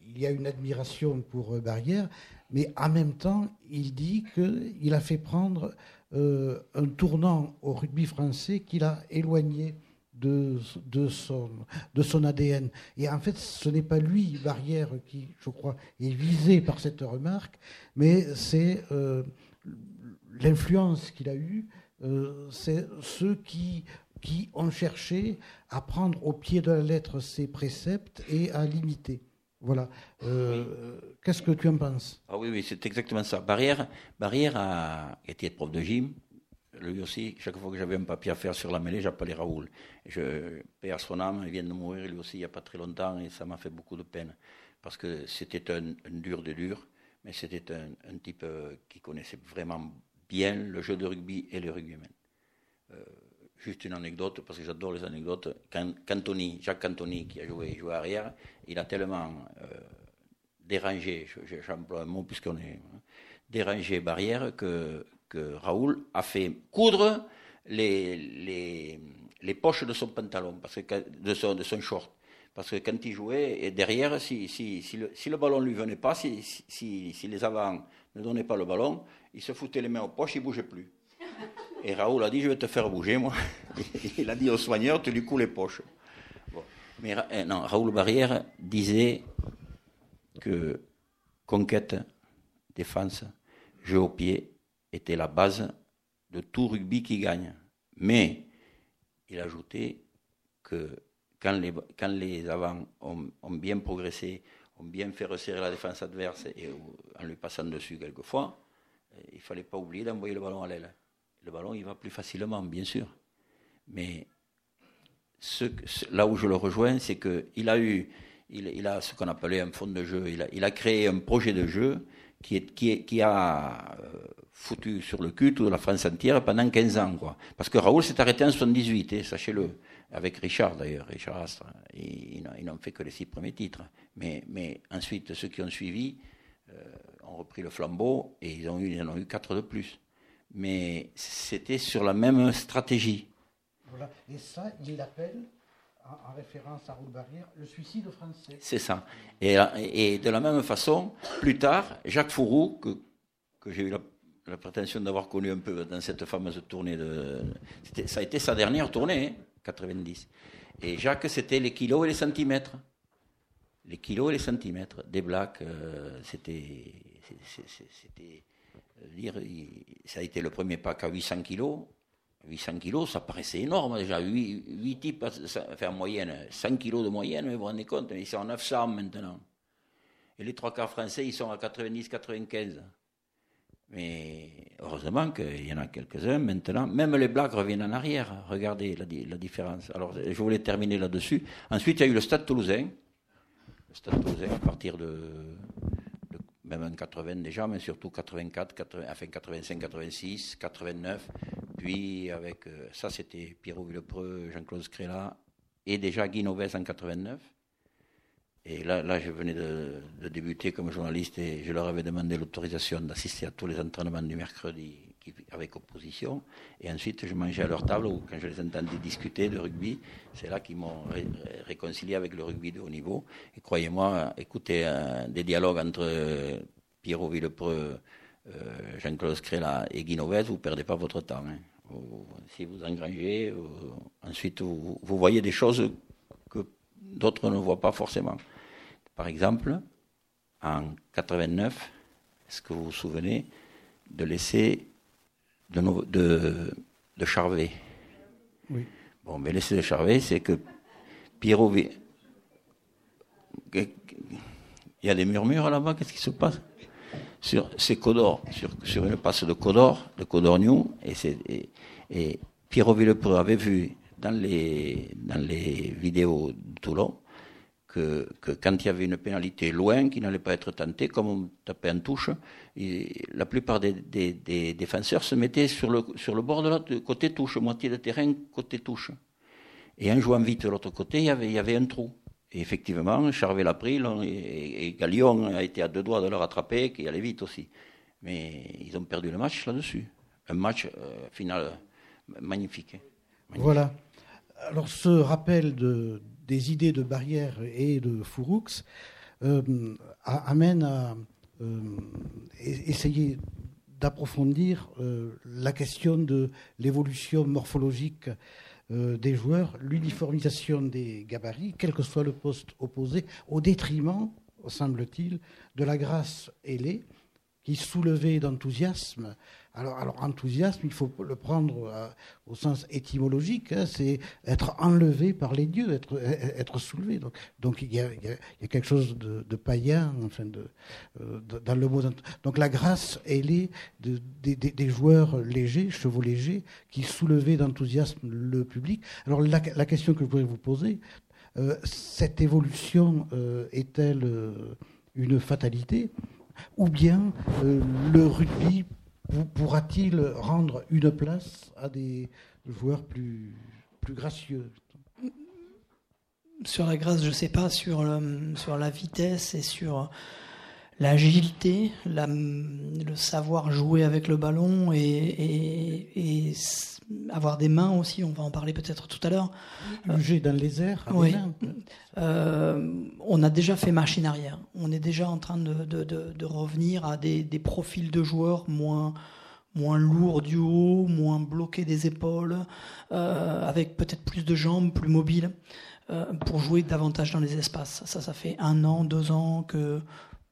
Il y a une admiration pour Barrière, mais en même temps, il dit qu'il a fait prendre euh, un tournant au rugby français qu'il a éloigné de, de, son, de son ADN. Et en fait, ce n'est pas lui, Barrière, qui, je crois, est visé par cette remarque, mais c'est euh, l'influence qu'il a eue, euh, c'est ceux qui, qui ont cherché à prendre au pied de la lettre ses préceptes et à l'imiter. Voilà. Euh, qu'est-ce que tu en penses? Ah oui, oui, c'est exactement ça. Barrière, Barrière a été prof de gym. Lui aussi, chaque fois que j'avais un papier à faire sur la mêlée, j'appelais Raoul. Je perds son âme, il vient de mourir lui aussi il n'y a pas très longtemps et ça m'a fait beaucoup de peine. Parce que c'était un, dur de dur, mais c'était un, type euh, qui connaissait vraiment bien le jeu de rugby et le rugbyman. Euh, Juste une anecdote, parce que j'adore les anecdotes. Cantoni, Jacques Cantoni, qui a joué, joué arrière, il a tellement euh, dérangé, j'emploie un mot puisqu'on est hein, dérangé barrière, que, Raoul a fait coudre les, poches de son pantalon, parce que, de, son, short. Parce que quand il jouait, et derrière, si, le, si ballon ne lui venait pas, si, si, les avants ne donnaient pas le ballon, il se foutait les mains aux poches, il ne bougeait plus. Et Raoul a dit, je vais te faire bouger, moi. Il a dit au soigneur, tu lui coules les poches. Mais euh, non, Raoul Barrière disait que conquête, défense, jeu au pied était la base de tout rugby qui gagne. Mais il ajoutait que quand les, avants ont, ont, bien progressé, ont bien fait resserrer la défense adverse et en lui passant dessus quelquefois, euh, il ne fallait pas oublier d'envoyer le ballon à l'aile le ballon il va plus facilement, bien sûr. Mais ce, là où je le rejoins, c'est qu'il a eu, il, a ce qu'on appelait un fond de jeu. Il a, créé un projet de jeu qui, a euh, foutu sur le cul toute la France entière pendant 15 ans. Quoi. Parce que Raoul s'est arrêté en 78, hein, sachez-le. Avec Richard d'ailleurs, Richard Astre. Ils, n'ont fait que les six premiers titres. Mais, mais ensuite, ceux qui ont suivi euh, ont repris le flambeau et ils, ont eu, ils en ont eu quatre de plus mais c'était sur la même stratégie. Voilà. Et ça, il l'appelle, en, référence à Raoul Barrière, le suicide français. C'est ça. Et, et, de la même façon, plus tard, Jacques Fourou, que, que j'ai eu la, la prétention d'avoir connu un peu dans cette fameuse tournée de. Ça a été sa dernière tournée, 90. Hein, et Jacques, c'était les kilos et les centimètres. Les kilos et les centimètres. Des blacks, euh, c'était. C'était dire, ça a été le premier pack à 800 kilos. 800 kilos, ça paraissait énorme déjà. 8, 8 types, enfin en moyenne, 100 kilos de moyenne, vous vous rendez compte, ils sont à 900 maintenant. Et les trois quarts français, ils sont à 90-95. Mais heureusement qu'il y en a quelques-uns maintenant. Même les blagues reviennent en arrière. Regardez la, la différence. Alors, je voulais terminer là-dessus. Ensuite, il y a eu le Stade toulousain. Le Stade toulousain, à partir de même en 80 déjà, mais surtout 84, 80, enfin 85, 86, 89. Puis avec euh, ça, c'était Pierrot Villepreux, Jean-Claude Scrella et déjà Guy Noves en 89. Et là, je venais de, débuter comme journaliste et je leur avais demandé l'autorisation d'assister à tous les entraînements du mercredi avec opposition. Et ensuite, je mangeais à leur table ou quand je les entendais discuter de rugby, c'est là qu'ils m'ont ré réconcilié avec le rugby de haut niveau. Et croyez-moi, écoutez euh, des dialogues entre euh, Pierrot Villepreux, euh, Jean-Claude Scrella et Guy Novès, vous ne perdez pas votre temps. Hein. Vous, si vous engrangez, ensuite vous, vous, voyez des choses que d'autres ne voient pas forcément. Par exemple, en 89, est-ce que vous vous souvenez de laisser de, de, de Charvet. Oui. Bon, mais l'essai de Charvet, c'est que Pierrot. Il y a des murmures là-bas, qu'est-ce qui se passe? Sur, C'est Codor, sur, sur, une passe de Codor, de Codor New, et, et, et Pierrot Villepreux avait vu dans les, dans les vidéos de Toulon que, quand il y avait une pénalité loin, qui n'allait pas être tentée, comme on tapait en touche, la plupart des, défenseurs se mettaient sur le, bord de l'autre côté touche, moitié de terrain côté touche. Et en jouant vite de l'autre côté, il y, avait, un trou. Et effectivement, Charvet l'a pris, et, et Galion a été à deux doigts de le rattraper, qui allait vite aussi. Mais ils ont perdu le match là-dessus. Un match euh, final magnifique. Voilà. Alors ce rappel de, des idées de Barrière et de Fouroux euh, amène à euh, essayer d'approfondir euh, la question de l'évolution morphologique euh, des joueurs, l'uniformisation des gabarits, quel que soit le poste opposé, au détriment, semble-t-il, de la grâce ailée qui soulevait d'enthousiasme alors, enthousiasme, il faut le prendre euh, au sens étymologique, hein, c'est être enlevé par les dieux, être, être soulevé. Donc, il, y a, quelque chose de, païen, euh, dans le mot. Donc la grâce, elle est de, de, des joueurs légers, chevaux légers, qui soulevaient d'enthousiasme le public. Alors la, question que je voudrais vous poser, euh, cette évolution euh, est-elle euh, une fatalité ou bien euh, le rugby pourra-t-il rendre une place à des joueurs plus, plus gracieux? Sur la grâce, je ne sais pas, sur, sur la vitesse et sur l'agilité, le savoir jouer avec le ballon et avoir des mains aussi, on va en parler peut-être tout à l'heure. Bouger dans les airs. Oui. on a déjà fait machine arrière. On est déjà en train de, de, de, revenir à des, des, profils de joueurs moins, moins lourds du haut, moins bloqués des épaules, avec peut-être plus de jambes, plus mobiles. pour jouer davantage dans les espaces. Ça, ça fait un an, deux ans que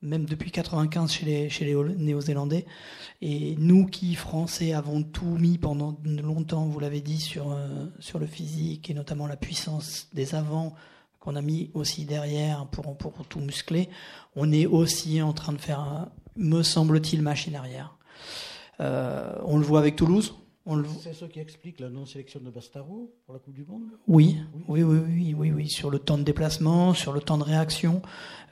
même depuis 95 chez les, Néo-Zélandais. Et nous qui, Français, avons tout mis pendant longtemps, vous l'avez dit, sur, euh, sur le physique et notamment la puissance des avants qu'on a mis aussi derrière pour, pour tout muscler, on est aussi en train de faire, me semble-t-il, machine arrière. Euh, on le voit avec Toulouse, c'est ce qui explique la non-sélection de Bastaro pour la Coupe du Monde oui. Oui, oui, oui, oui, oui, sur le temps de déplacement, sur le temps de réaction,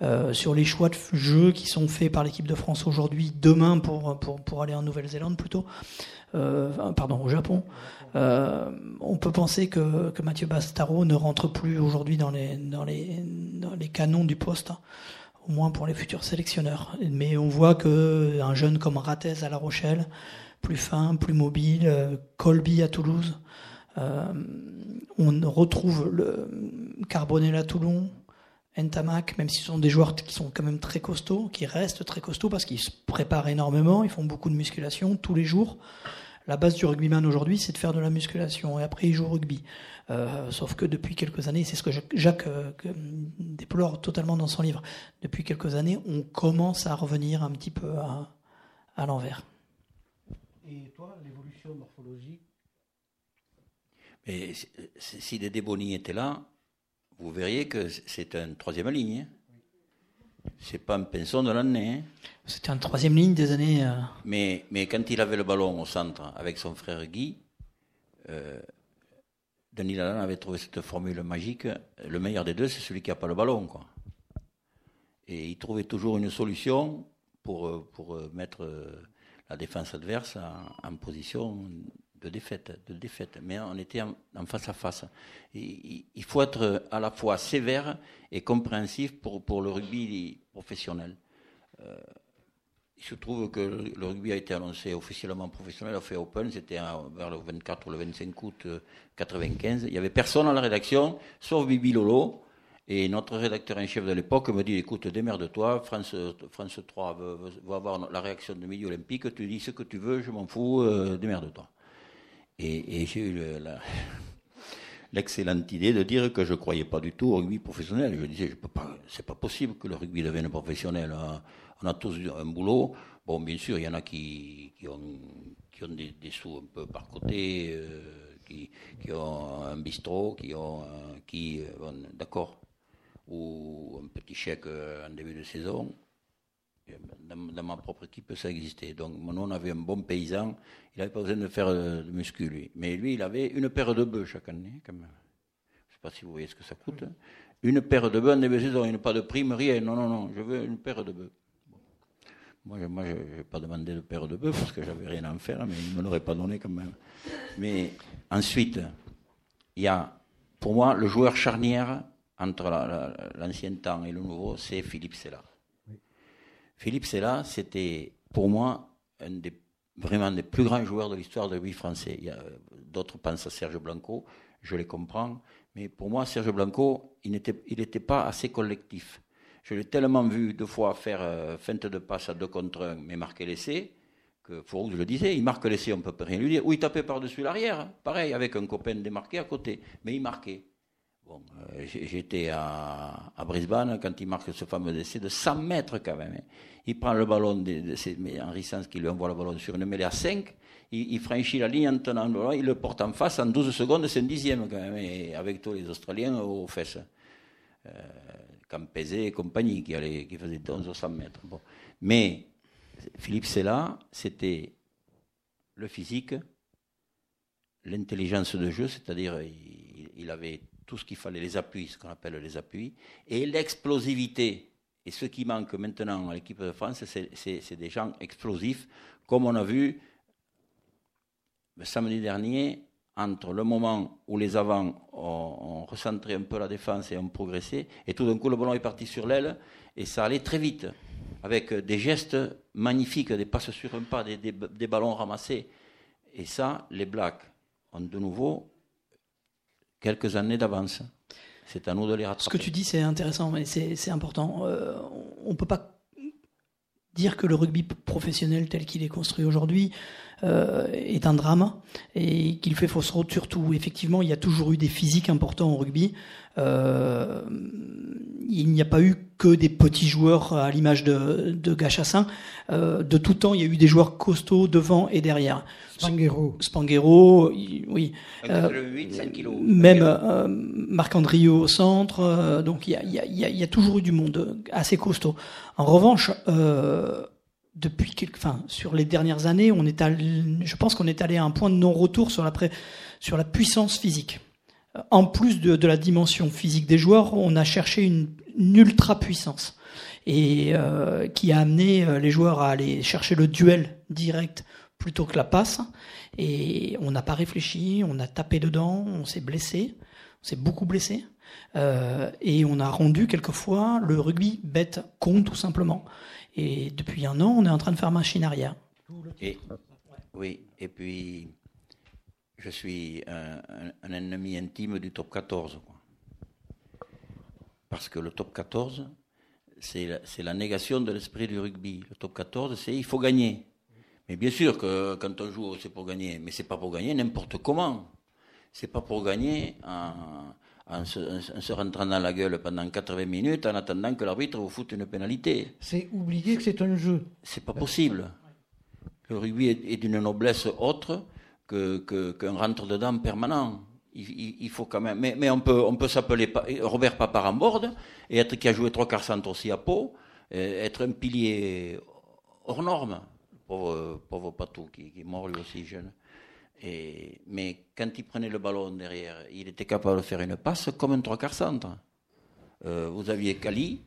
euh, sur les choix de jeu qui sont faits par l'équipe de France aujourd'hui, demain pour, pour, pour aller en Nouvelle-Zélande plutôt, euh, pardon, au Japon. Euh, on peut penser que, que Mathieu Bastaro ne rentre plus aujourd'hui dans les, dans, les, dans les canons du poste. Hein, au moins pour les futurs sélectionneurs. Mais on voit que un jeune comme Rattez à La Rochelle, plus fin, plus mobile, euh, Colby à Toulouse. Euh, on retrouve le Carbonel à Toulon, Entamac, même si ce sont des joueurs qui sont quand même très costauds, qui restent très costauds parce qu'ils se préparent énormément, ils font beaucoup de musculation tous les jours. La base du rugbyman aujourd'hui, c'est de faire de la musculation et après ils jouent au rugby. Euh, sauf que depuis quelques années, c'est ce que Jacques déplore totalement dans son livre, depuis quelques années, on commence à revenir un petit peu à l'envers. Et toi, l'évolution morphologique Mais si les Déboni étaient là, vous verriez que c'est une troisième ligne. Hein. C'est pas un pinceau de l'année. Hein. C'était une troisième ligne des années. Euh. Mais, mais quand il avait le ballon au centre avec son frère Guy, euh, Denis Lalanne avait trouvé cette formule magique. Le meilleur des deux, c'est celui qui n'a pas le ballon. Quoi. Et il trouvait toujours une solution pour, euh, pour mettre la défense adverse en, position de défaite, de défaite. Mais on était en, face à face. il faut être à la fois sévère et compréhensif pour, pour le rugby professionnel. Euh, il se trouve que le rugby a été annoncé officiellement professionnel, au fait Open, c'était vers le 24 ou le 25 août 1995. Euh, il n'y avait personne à la rédaction, sauf Bibi Lolo, et notre rédacteur en chef de l'époque me dit écoute, démerde-toi, France, France 3 va avoir la réaction de Midi Olympique, tu dis ce que tu veux, je m'en fous, euh, démerde-toi. Et, j'ai eu l'excellente idée de dire que je ne croyais pas du tout au rugby professionnel. Je disais, ce c'est pas possible que le rugby devienne professionnel. Hein. On a tous un boulot. Bon, bien sûr, il y en a qui, ont, des, sous un peu par côté, euh, qui, ont un bistrot, qui ont, qui, euh, d'accord ou un petit chèque euh, en début de saison. Dans, ma propre équipe, ça existait. Donc, nous, on avait un bon paysan. Il n'avait pas besoin de faire de muscu, lui. Mais lui, il avait une paire de bœufs chaque année, quand. Je ne sais pas si vous voyez ce que ça coûte. Une paire de bœufs en début de saison. Il n'y a pas de prime, rien. Non, non, non. Je veux une paire de bœufs. Moi, je n'ai pas demandé de paire de bœufs parce que j'avais rien à en faire, mais il ne me l'aurait pas donné quand même. Mais ensuite, il y a, pour moi, le joueur charnière entre l'ancien temps et le nouveau, c'est Philippe Sella. Philippe Sella, c'était pour moi un des vraiment des plus grands joueurs de l'histoire de rugby français. D'autres pensent à Serge Blanco, je les comprends, mais pour moi, Serge Blanco, il n'était il pas assez collectif. Je l'ai tellement vu deux fois faire euh, feinte de passe à deux contre un, mais marquer l'essai, que je le disais, il marque l'essai, on ne peut rien lui dire. Ou il tapait par-dessus l'arrière, pareil, avec un copain démarqué à côté, mais il marquait. Euh, j'étais à, Brisbane quand il marque ce fameux essai de 100 mètres quand même. Hein. Il prend le ballon, de, c'est Henri Sanz qui lui envoie le ballon sur une mêlée à 5. Il, franchit la ligne en tenant le ballon, il le porte en face en 12 secondes, c'est un dixième quand même, avec tous les Australiens aux fesses. Euh, et compagnie qui, faisaient 11 ou 100 mètres. Mais Philippe Sella, c'était le physique, l'intelligence de jeu, c'est-à-dire il avait tout ce qu'il fallait, les appuis, ce qu'on appelle les appuis, et l'explosivité. Et ce qui manque maintenant à l'équipe de France, c'est des gens explosifs, comme on a vu le samedi dernier, entre le moment où les avants ont, recentré un peu la défense et ont progressé, et tout d'un coup le ballon est parti sur l'aile, et ça allait très vite, avec des gestes magnifiques, des passes sur un pas, des, des ballons ramassés. Et ça, les Blacks ont de nouveau quelques années d'avance. C'est à nous de les rattraper. Ce que tu dis, c'est intéressant, mais c'est important. Euh, on ne peut pas dire que le rugby professionnel tel qu'il est construit aujourd'hui euh, est un drame et qu'il fait fausse route surtout. Effectivement, il y a toujours eu des physiques importants au rugby. Euh, il n'y a pas eu que des petits joueurs à l'image de, de Gachassin. Euh, de tout temps, il y a eu des joueurs costauds devant et derrière. Spanghero. Spanghero, oui. Euh, même euh, Marc-Andrieux au centre. Euh, donc il y a, y, a, y a, toujours eu du monde assez costaud. En revanche, euh, depuis quelques, enfin, sur les dernières années, on est allé, je pense qu'on est allé à un point de non-retour sur la, sur la puissance physique en plus de, la dimension physique des joueurs, on a cherché une, ultra puissance et euh, qui a amené euh, les joueurs à aller chercher le duel direct plutôt que la passe. Et on n'a pas réfléchi, on a tapé dedans, on s'est blessé, on s'est beaucoup blessé. Euh, et on a rendu quelquefois le rugby bête con tout simplement. Et depuis un an, on est en train de faire machine arrière. Et, oui, et puis je suis un, un, un, ennemi intime du top 14. Quoi. Parce que le top 14, c'est la, la, négation de l'esprit du rugby. Le top 14, c'est il faut gagner. Mais bien sûr que quand on joue, c'est pour gagner. Mais c'est pas pour gagner n'importe comment. C'est pas pour gagner en, en, se, en, se, rentrant dans la gueule pendant 80 minutes en attendant que l'arbitre vous foute une pénalité. C'est oublier que c'est un jeu. C'est pas possible. Le rugby est, est d'une noblesse autre qu'un que, que rentre-dedans permanent. Il, faut quand même. Mais, mais on peut, on peut s'appeler Robert Paparamborde et être qui a joué trois quarts centre aussi à Pau, être un pilier hors norme. Pauvre, pauvre Patou qui, qui, est mort lui aussi jeune. Et, mais quand il prenait le ballon derrière, il était capable de faire une passe comme un trois quarts centre. Euh, vous aviez Cali,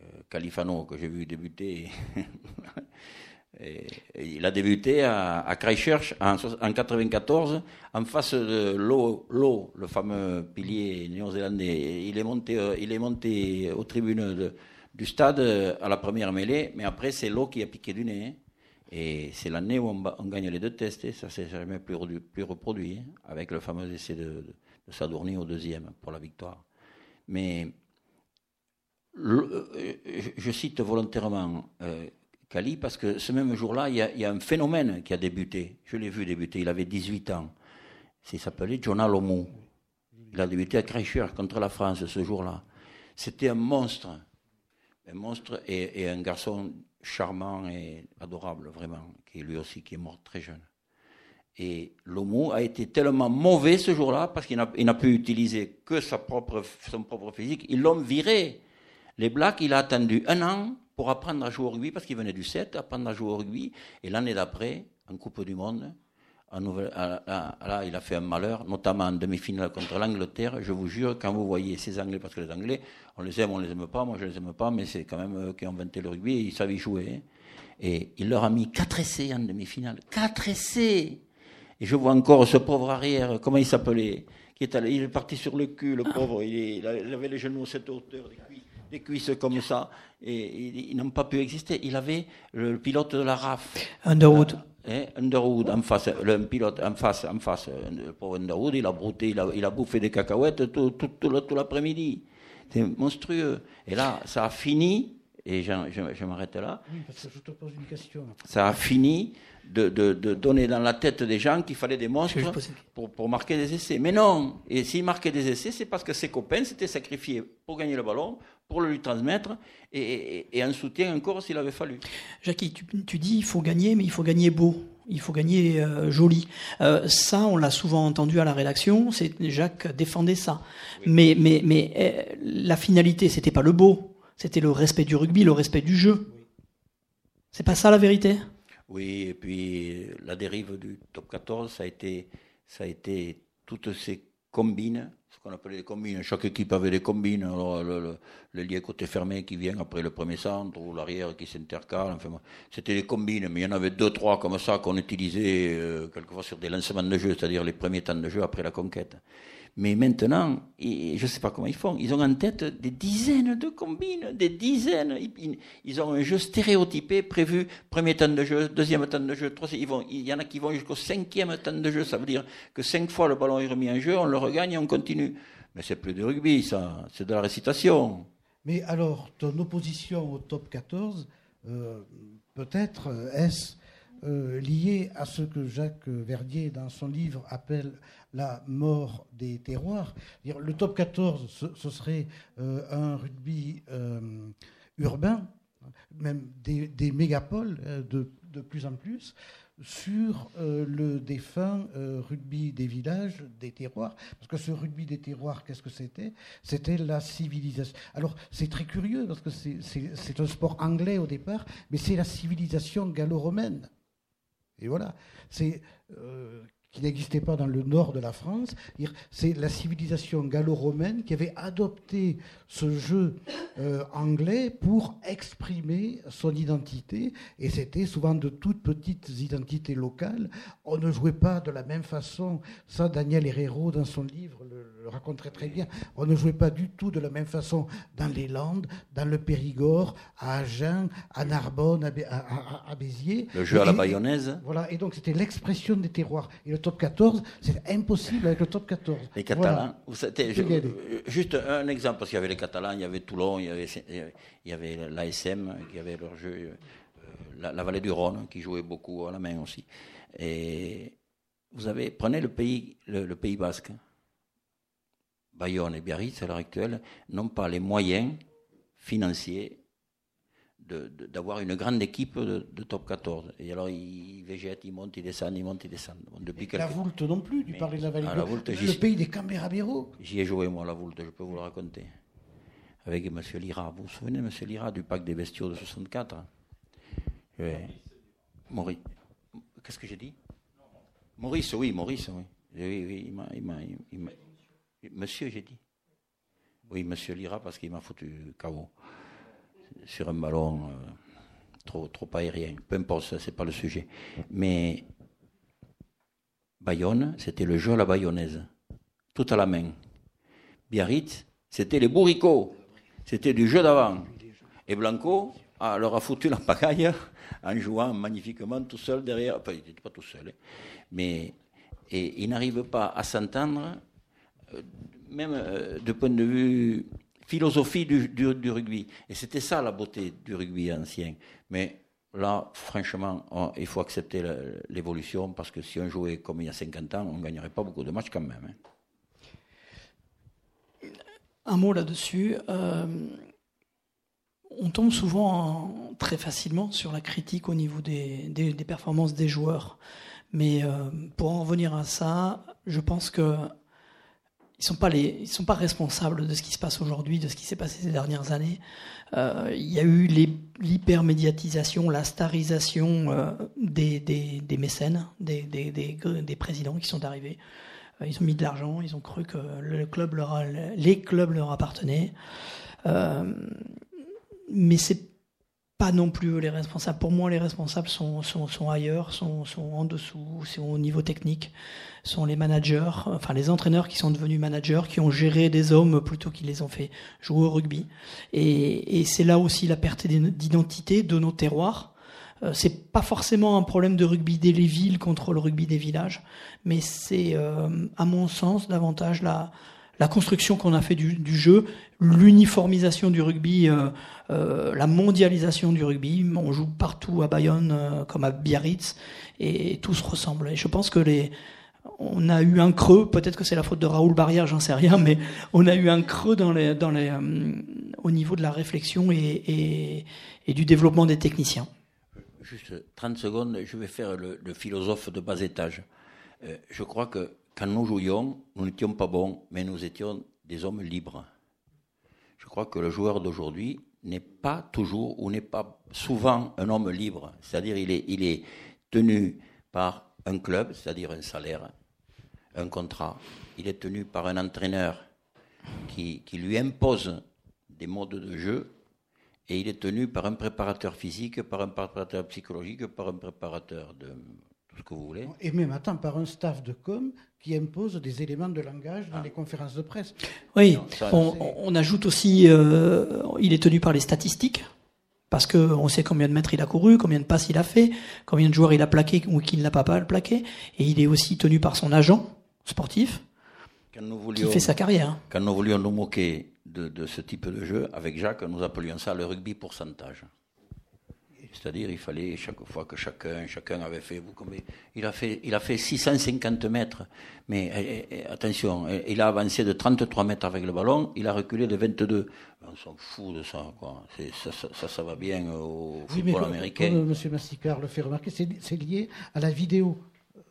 euh, Califano que j'ai vu débuter. Il a débuté à, à Christchurch en, en 94 en face de Lowe le fameux pilier néo-zélandais. Il est monté, euh, il est monté aux tribunes de, du stade à la première mêlée, mais après c'est Lowe qui a piqué du nez. Et c'est l'année où on, gagne les deux tests et ça s'est jamais plus, reproduit hein, avec le fameux essai de, de, Sadourny au deuxième pour la victoire. Mais le, je cite volontairement euh, Cali parce que ce même jour-là, il, y a un phénomène qui a débuté. Je l'ai vu débuter, il avait 18 ans. Il s'appelait Jonah Lomu. Il a débuté à Christchurch contre la France ce jour-là. C'était un monstre. Un monstre et, un garçon charmant et adorable, vraiment, qui lui aussi qui est mort très jeune. Et Lomu a été tellement mauvais ce jour-là parce qu'il n'a pu utiliser que sa propre, son propre physique. Ils l'ont viré. Les Blacks, il a attendu un an pour apprendre à jouer au rugby, parce qu'il venait du 7, apprendre à jouer au rugby. Et l'année d'après, en Coupe du Monde, en nouvelle, là, là, il a fait un malheur, notamment en demi-finale contre l'Angleterre. Je vous jure, quand vous voyez ces Anglais, parce que les Anglais, on les aime, on les aime pas, moi je les aime pas, mais c'est quand même eux qui ont inventé le rugby et ils savent y jouer. Et il leur a mis 4 essais en demi-finale. 4 essais Et je vois encore ce pauvre arrière, comment il s'appelait qui est allé, Il est parti sur le cul, le pauvre, il, il avait les genoux à cette hauteur, des cuisses des cuisses comme ça, et ils, n'ont pas pu exister. Il avait le, pilote de la RAF. Underwood. Euh, eh, Underwood en face, le pilote en face, en face, le pauvre Underwood, il a brouté, il a, il a bouffé des cacahuètes tout, tout, tout, tout l'après-midi. C'est monstrueux. Et là, ça a fini, et je, je, je m'arrête là. Oui, parce que je te pose une question. Ça a fini de, de, de, donner dans la tête des gens qu'il fallait des monstres pour, pour, marquer des essais. Mais non, et s'ils marquaient des essais, c'est parce que ses copains s'étaient sacrifiés pour gagner le ballon, pour le lui transmettre, et, et, et un soutien encore s'il avait fallu. Jackie, tu, tu, dis il faut gagner, mais il faut gagner beau. Il faut gagner euh, joli. Euh, ça, on l'a souvent entendu à la rédaction. C'est Jacques défendait ça. Oui. Mais, mais, mais euh, la finalité, c'était pas le beau. C'était le respect du rugby, le respect du jeu. C'est pas ça la vérité? Oui, et puis la dérive du top 14, ça a été, ça a été toutes ces combines ce qu'on appelait les combines. Chaque équipe avait des combines. Alors, le, le, côté fermé qui vient après le premier centre ou l'arrière qui s'intercale. Enfin, c'était des combines, mais il y en avait deux, trois comme ça qu'on utilisait euh, quelquefois sur des lancements de jeu, c'est-à-dire les premiers temps de jeu après la conquête. Mais maintenant, je ne sais pas comment ils font, ils ont en tête des dizaines de combines, des dizaines. Ils ont un jeu stéréotypé prévu, premier temps de jeu, deuxième temps de jeu, troisième. Ils vont, il y en a qui vont jusqu'au cinquième temps de jeu. Ça veut dire que cinq fois le ballon est remis en jeu, on le regagne et on continue. Mais c'est plus de rugby, ça, c'est de la récitation. Mais alors, ton opposition au top 14, euh, peut-être euh, est-ce euh, lié à ce que Jacques Verdier, dans son livre, appelle la mort des terroirs. Le top 14, ce, serait euh, un rugby euh, urbain, même des, mégapoles de, plus en plus, sur le défunt rugby des villages, des terroirs. Parce que ce rugby des terroirs, qu'est-ce que c'était? C'était la civilisation. Alors, c'est très curieux, parce que c'est un sport anglais au départ, mais c'est la civilisation gallo-romaine. Et voilà, c'est euh, qui n'existait pas dans le nord de la France. C'est la civilisation gallo-romaine qui avait adopté ce jeu euh, anglais pour exprimer son identité. Et c'était souvent de toutes petites identités locales. On ne jouait pas de la même façon. Ça, Daniel Herrero, dans son livre, le, le raconterait très bien. On ne jouait pas du tout de la même façon dans les Landes, dans le Périgord, à Agen, à Narbonne, à, Béziers. Le jeu à la bayonnaise. Voilà, et donc c'était l'expression des terroirs. Et le top 14, c'est impossible avec le top 14. Les Catalans, juste un exemple, parce qu'il y avait les Catalans, il y avait Toulon, il y avait, il y avait l'ASM qui avait leur jeu, euh, la, vallée du Rhône qui jouait beaucoup à la main aussi. Et vous avez, prenez le pays, le Pays Basque. Bayonne et Biarritz, à l'heure actuelle, n'ont pas les moyens financiers d'avoir une grande équipe de, top 14. Et alors, ils végètent, ils montent, ils descendent, ils montent, ils descendent. depuis La Voulte non plus, tu parlais de la vallée ah, Le pays des Cambérabéros. J'y ai joué, moi, la Voulte, je peux vous le raconter. Avec M. Lira. Vous vous souvenez, M. Lira, du pacte des bestiaux de 64 oui. Maurice. Qu'est-ce que j'ai dit? Maurice, oui, Maurice, oui. Oui, oui, il m'a Monsieur, j'ai dit. Oui, monsieur Lira, parce qu'il m'a foutu KO sur un ballon euh, trop, trop aérien. Peu importe, c'est pas le sujet. Mais Bayonne, c'était le jeu à la bayonnaise. Tout à la main. Biarritz, c'était les bourricots. C'était du jeu d'avant. Et Blanco leur a foutu la pagaille en jouant magnifiquement tout seul derrière. Enfin, il n'était pas tout seul. Hein. Mais et il n'arrive pas à s'entendre euh, même euh, du point de vue philosophie du, rugby. Et c'était ça la beauté du rugby ancien. Mais là, franchement, il faut accepter l'évolution parce que si on jouait comme il y a 50 ans, on ne gagnerait pas beaucoup de matchs quand même. Hein. Un mot là-dessus. Euh, on tombe souvent très facilement sur la critique au niveau des, performances des joueurs. Mais pour en revenir à ça, je pense que ils sont sont pas responsables de ce qui se passe aujourd'hui, de ce qui s'est passé ces dernières années. Euh, il y a eu l'hypermédiatisation, la starisation euh, des, mécènes, des, présidents qui sont arrivés. Euh, ils ont mis de l'argent, ils ont cru que les clubs leur appartenaient. Mais c'est pas non plus les responsables. Pour moi, les responsables sont, sont, sont ailleurs, sont, sont en dessous, c'est au niveau technique, sont les managers, enfin les entraîneurs qui sont devenus managers, qui ont géré des hommes plutôt qu'ils les ont fait jouer au rugby. Et, et c'est là aussi la perte d'identité de nos terroirs. Euh, c'est pas forcément un problème de rugby des villes contre le rugby des villages, mais c'est, euh, à mon sens, davantage la, la construction qu'on a fait du, jeu, l'uniformisation du rugby, euh, euh, la mondialisation du rugby. On joue partout à Bayonne euh, comme à Biarritz et tout se ressemble. Et je pense que les, on a eu un creux. Peut-être que c'est la faute de Raoul Barrière, j'en sais rien, mais on a eu un creux dans les, dans au niveau de la réflexion et, et, et, du développement des techniciens. Juste 30 secondes, je vais faire le, le philosophe de bas étage. je crois que quand nous jouions, nous n'étions pas bons, mais nous étions des hommes libres. Je crois que le joueur d'aujourd'hui n'est pas toujours ou n'est pas souvent un homme libre. C'est-à-dire il est, il est tenu par un club, c'est-à-dire un salaire, un contrat. Il est tenu par un entraîneur qui, qui lui impose des modes de jeu et il est tenu par un préparateur physique, par un préparateur psychologique, par un préparateur de ce que vous voulez. Et même, attends, par un staff de com qui impose des éléments de langage dans Ah. les conférences de presse. Oui, Non, ça, on, ajoute aussi, euh, il est tenu par les statistiques, parce que on sait combien de mètres il a couru, combien de passes il a fait, combien de joueurs il a plaqué ou qui ne l'a pas pas plaqué, et il est aussi tenu par son agent sportif Quand nous qui fait sa carrière. quand nous voulions nous moquer de, de ce type de jeu, avec Jacques, nous appelions ça le rugby pourcentage. C'est-à-dire, il fallait chaque fois que chacun, chacun avait fait, vous combien Il a fait, il a fait 650 mètres. Mais eh, eh, attention, eh, il a avancé de 33 mètres avec le ballon, il a reculé de 22. On s'en fout de ça, quoi. Ça, ça, ça, ça va bien au Oui, mais football comme, américain. comme M. Massicard le fait remarquer, c'est lié à la vidéo.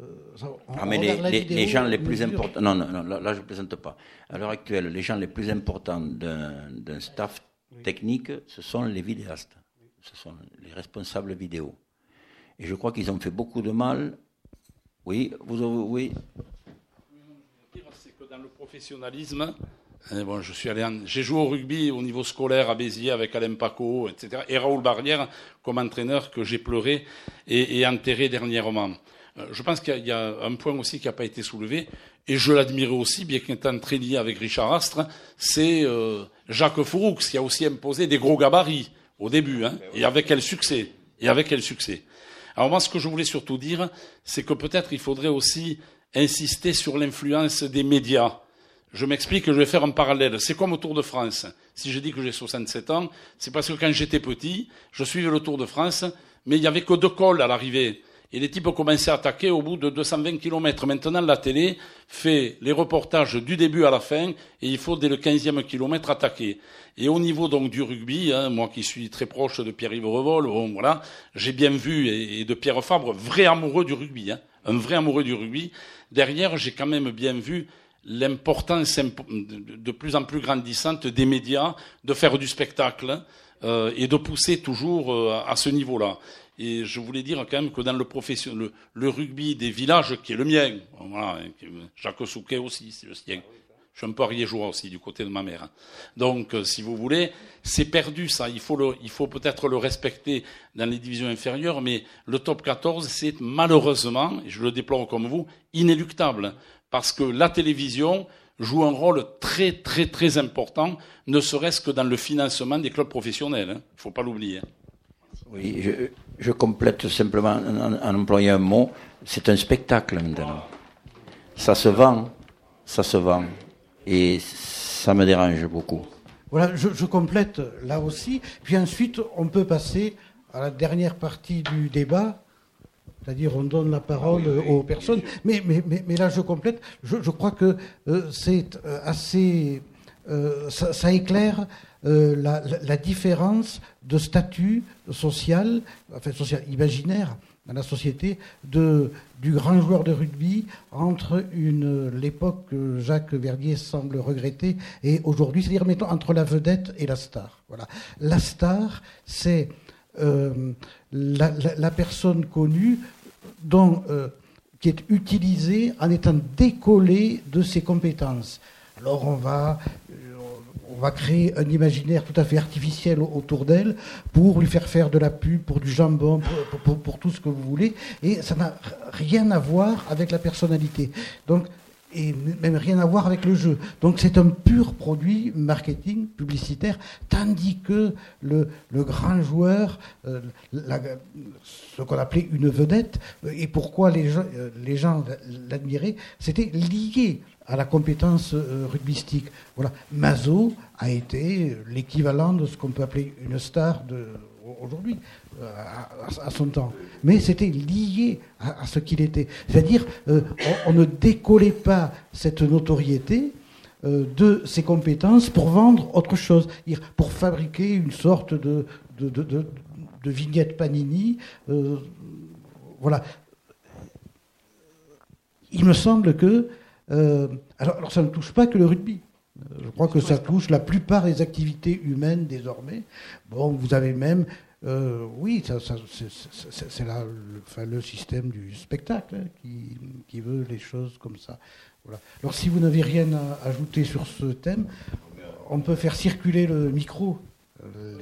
Euh, on- Ah, mais les, gens les on plus importants. Non, non, non, là, là, je ne plaisante pas. À l'heure actuelle, les gens les plus importants d'un d'un staff technique, ce sont les vidéastes. Ce sont les responsables vidéo. Et je crois qu'ils ont fait beaucoup de mal. Oui, vous avez- oui. c'est que dans le professionnalisme, hein, je suis allé j'ai joué au rugby au niveau scolaire à Béziers avec Alain Paco, etc. Et Raoul Barrière comme entraîneur que j'ai pleuré et, et enterré dernièrement. Euh, Je pense qu'il y a- il y a un point aussi qui n'a pas été soulevé, et je l'admirais aussi, bien qu'étant très lié avec Richard Astre, c'est euh, Jacques Fouroux qui a aussi imposé des gros gabarits au début, hein, et avec quel succès Et avec quel succès Alors moi, ce que je voulais surtout dire, c'est que peut-être il faudrait aussi insister sur l'influence des médias. Je m'explique, je vais faire un parallèle. C'est comme au Tour de France. Si je dis que j'ai 67 ans, c'est parce que quand j'étais petit, je suivais le Tour de France, mais il n'y avait que deux cols à l'arrivée. Et les types ont commencé à attaquer au bout de 220 km. Maintenant, la télé fait les reportages du début à la fin, et il faut dès le 15e kilomètre attaquer. Et au niveau donc du rugby, hein, moi qui suis très proche de Pierre-Yves Revol, bon, voilà, j'ai bien vu, et, de Pierre Fabre, vrai amoureux du rugby, hein, un vrai amoureux du rugby. Derrière, j'ai quand même bien vu l'importance imp- de, plus en plus grandissante des médias de faire du spectacle euh, et de pousser toujours euh, à ce niveau-là. Et je voulais dire quand même que dans le le, rugby des villages, qui est le mien, voilà, hein, Jacques Souquet aussi, c'est le sien. Je suis un peu ariégeois aussi du côté de ma mère. hein. Donc, euh, si vous voulez, c'est perdu ça. Il faut, il faut peut-être le respecter dans les divisions inférieures, mais le top 14, c'est malheureusement, et je le déplore comme vous, inéluctable. Parce que la télévision joue un rôle très, très, très important, ne serait-ce que dans le financement des clubs professionnels. hein. Il ne faut pas l'oublier. Oui, je, je complète simplement en, en employant un mot. C'est un spectacle maintenant. Ça se vend, ça se vend. Et ça me dérange beaucoup. Voilà, je, je complète là aussi. Puis ensuite, on peut passer à la dernière partie du débat, c'est-à-dire on donne la parole aux personnes. Mais, là, je complète. Je, crois que euh, c'est euh, assez. euh, ça, éclaire la, différence de statut social, enfin social imaginaire dans la société, du grand joueur de rugby entre une l'époque que Jacques Verdier semble regretter et aujourd'hui, c'est-à-dire mettons entre la vedette et la star. Voilà, la star, c'est la, personne connue dont, euh, qui est utilisée en étant décollée de ses compétences. Alors on va, euh, on va créer un imaginaire tout à fait artificiel au- autour d'elle pour lui faire faire de la pub, pour du jambon, pour- pour tout ce que vous voulez. Et ça n'a rien à voir avec la personnalité. Donc, et même rien à voir avec le jeu. Donc c'est un pur produit marketing publicitaire, tandis que le, grand joueur, euh, ce qu'on appelait une vedette, euh, et pourquoi les gens, euh, les gens l'admiraient, c'était lié à la compétence euh, rugbystique. Voilà. Mazo a été l'équivalent de ce qu'on peut appeler une star de aujourd'hui, euh, à, son temps. Mais c'était lié à, ce qu'il était. C'est-à-dire, euh, on, ne décollait pas cette notoriété euh, de ses compétences pour vendre autre chose, pour fabriquer une sorte de, de, vignette Panini. voilà. Il me semble que. alors, ça ne touche pas que le rugby. Euh, Je crois que ça touche la plupart des activités humaines désormais. Bon, vous avez même Euh, oui, c'est le, système du spectacle hein, qui, veut les choses comme ça. Voilà. Alors si vous n'avez rien à ajouter sur ce thème, on peut faire circuler le micro. Euh.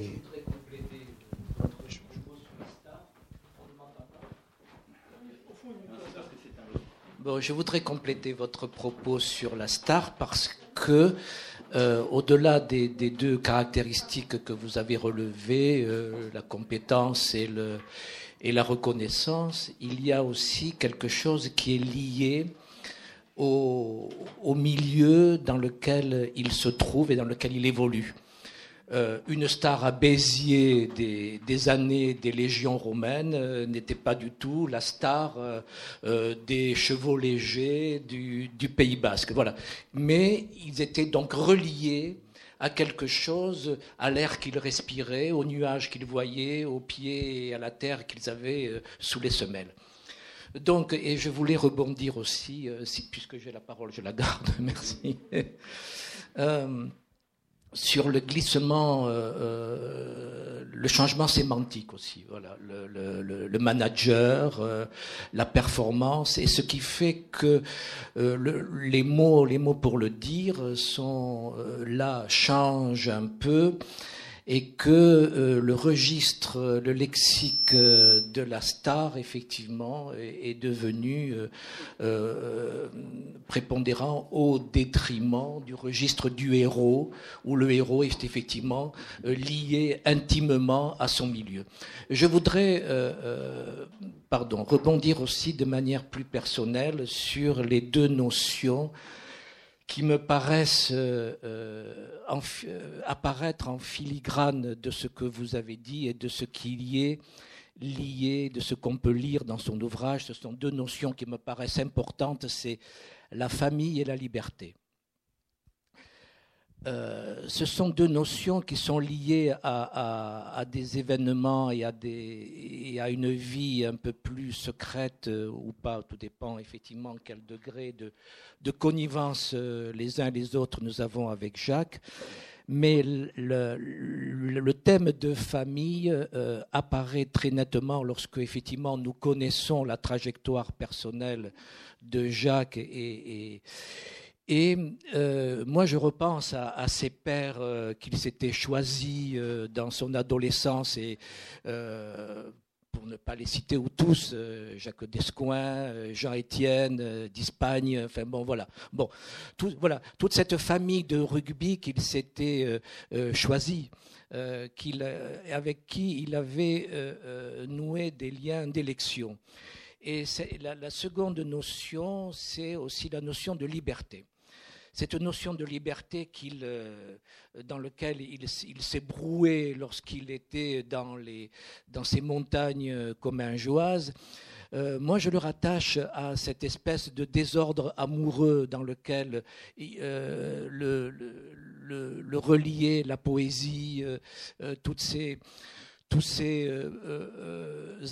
Bon, je voudrais compléter votre propos sur la star parce que euh, au-delà des, deux caractéristiques que vous avez relevées, euh, la compétence et, la reconnaissance, il y a aussi quelque chose qui est lié au milieu dans lequel il se trouve et dans lequel il évolue. Euh, une star à Béziers des, années des légions romaines euh, n'était pas du tout la star euh, des chevaux légers du, Pays basque. Voilà. Mais ils étaient donc reliés à quelque chose, à l'air qu'ils respiraient, aux nuages qu'ils voyaient, aux pieds et à la terre qu'ils avaient sous les semelles. Donc, et je voulais rebondir aussi, puisque j'ai la parole, je la garde, merci sur le glissement, euh, euh, le changement sémantique aussi, voilà, le, manager, euh, la performance, et ce qui fait que les mots, les mots pour le dire sont là changent un peu et que euh, le registre, le lexique euh, de la star, effectivement, est, devenu euh, prépondérant au détriment du registre du héros, où le héros est effectivement lié intimement à son milieu. Je voudrais pardon, rebondir aussi de manière plus personnelle sur les deux notions qui me paraissent euh, euh, apparaître en filigrane de ce que vous avez dit et de ce qu'il y est lié, de ce qu'on peut lire dans son ouvrage. Ce sont deux notions qui me paraissent importantes, c'est la famille et la liberté. Euh, ce sont deux notions qui sont liées à, des événements et à, une vie un peu plus secrète euh, ou pas, tout dépend effectivement quel degré de, connivence euh, les uns et les autres nous avons avec Jacques. Mais le, le, thème de famille apparaît très nettement lorsque effectivement nous connaissons la trajectoire personnelle de Jacques et, et et euh, moi, je repense à, ces pères euh, qu'il s'était choisis euh, dans son adolescence et pour ne pas les citer ou tous, Jacques Descoings, Jean-Étienne d'Espagne, enfin bon voilà. Bon, voilà, toute cette famille de rugby qu'il s'était choisi, avec qui il avait noué des liens d'élection. Et la seconde notion, c'est aussi la notion de liberté cette notion de liberté euh, dans laquelle il, s'est broué lorsqu'il était dans, les, dans ces montagnes commingeoises, euh, moi, je le rattache à cette espèce de désordre amoureux dans lequel euh, le, le, relier, la poésie, ces tous ces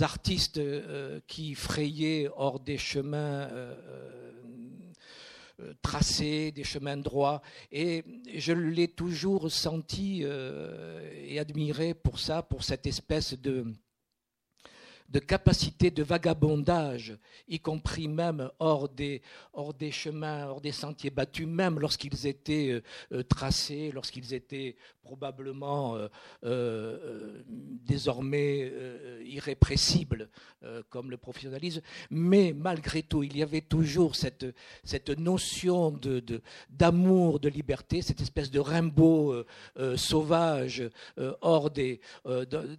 artistes qui frayaient hors des chemins euh, tracés, des chemins droits. Et je l'ai toujours senti euh, et admiré pour ça, pour cette espèce de, de capacité de vagabondage, y compris même hors des, chemins, hors des sentiers battus, même lorsqu'ils étaient euh, euh, tracés, lorsqu'ils étaient probablement euh, désormais irrépressibles, comme le professionnalisme. Mais malgré tout, il y avait toujours cette, notion d'amour, de, liberté, cette espèce de Rimbaud sauvage hors des de,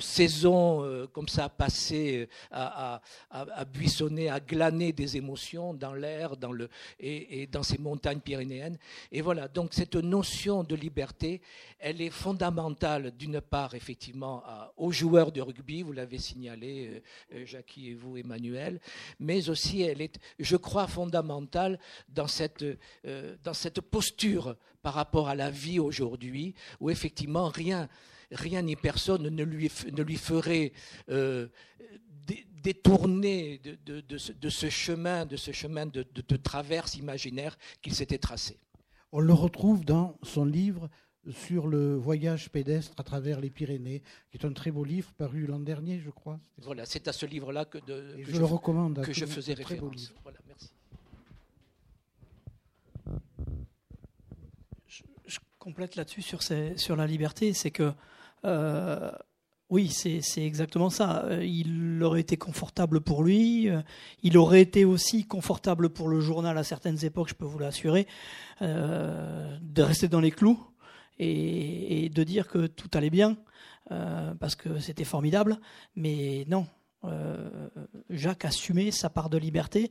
saisons euh, comme ça passées à, à, buissonner, à glaner des émotions dans l'air dans le, et, dans ces montagnes pyrénéennes. Et voilà, donc cette notion de liberté, elle est fondamentale d'une part effectivement aux joueurs de rugby, vous l'avez signalé, euh, euh, Jackie et vous, Emmanuel, mais aussi elle est, je crois, fondamentale dans cette, dans cette posture par rapport à la vie aujourd'hui, où effectivement rien rien ni personne ne lui, ne lui ferait euh, détourner de, ce, chemin, de ce chemin de, traverse imaginaire qu'il s'était tracé. On le retrouve dans son livre sur le voyage pédestre à travers les Pyrénées, qui est un très beau livre paru l'an dernier, je crois. Voilà, c'est à ce livre-là que, je, le recommande. Que je faisais référence. Voilà, merci. Je, complète là-dessus sur, sur la liberté, c'est que euh, oui, c'est exactement ça. Euh, il aurait été confortable pour lui. Euh, il aurait été aussi confortable pour le journal à certaines époques, je peux vous l'assurer, de rester dans les clous et, de dire que tout allait bien parce que c'était formidable. Mais non, Jacques assumait sa part de liberté,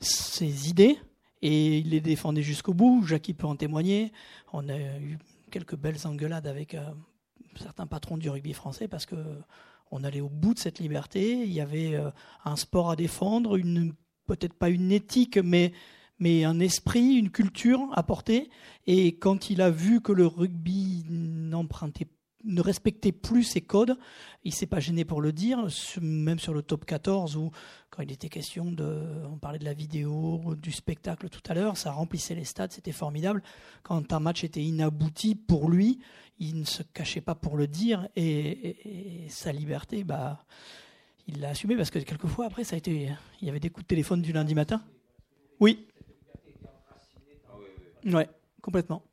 ses idées, et il les défendait jusqu'au bout. Jacques peut en témoigner. On a eu quelques belles engueulades avec certains patrons du rugby français parce que on allait au bout de cette liberté. Il y avait euh, un sport à défendre, peut-être pas une éthique, mais mais un esprit, une culture à porter. Et quand il a vu que le rugby n'empruntait ne respectait plus ses codes. Il s'est pas gêné pour le dire, même sur le top 14 où quand il était question de, on parlait de la vidéo, du spectacle tout à l'heure, ça remplissait les stades, c'était formidable. Quand un match était inabouti pour lui, il ne se cachait pas pour le dire et, sa liberté, bah, il l'a assumé parce que quelquefois après ça a été, il y avait des coups de téléphone du lundi matin. Oui. Ouais, complètement.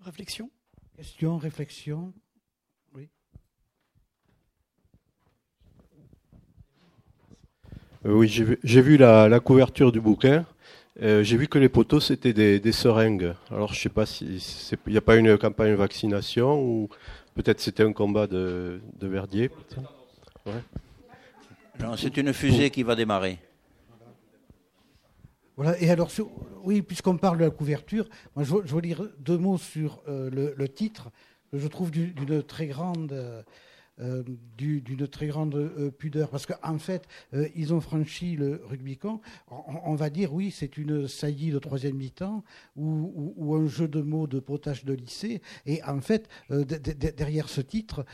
réflexion? Question, réflexion Oui. Euh, oui, j'ai vu, la, couverture du bouquin. Euh, j'ai vu que les poteaux, c'était des, seringues. Alors, je ne sais pas s'il n'y a pas une campagne de vaccination ou peut-être c'était un combat de, Verdier. c'est une fusée qui va démarrer. Voilà, et alors, oui, puisqu'on parle de la couverture, moi, je, veux dire deux mots sur euh, le, titre, que je trouve d'une très grande. Euh, d'une très grande euh, pudeur, parce qu'en fait, ils ont franchi le Rubicon. On, va dire, oui, c'est une saillie de troisième mi-temps ou, un jeu de mots de potage de lycée. Et en fait, derrière ce titre,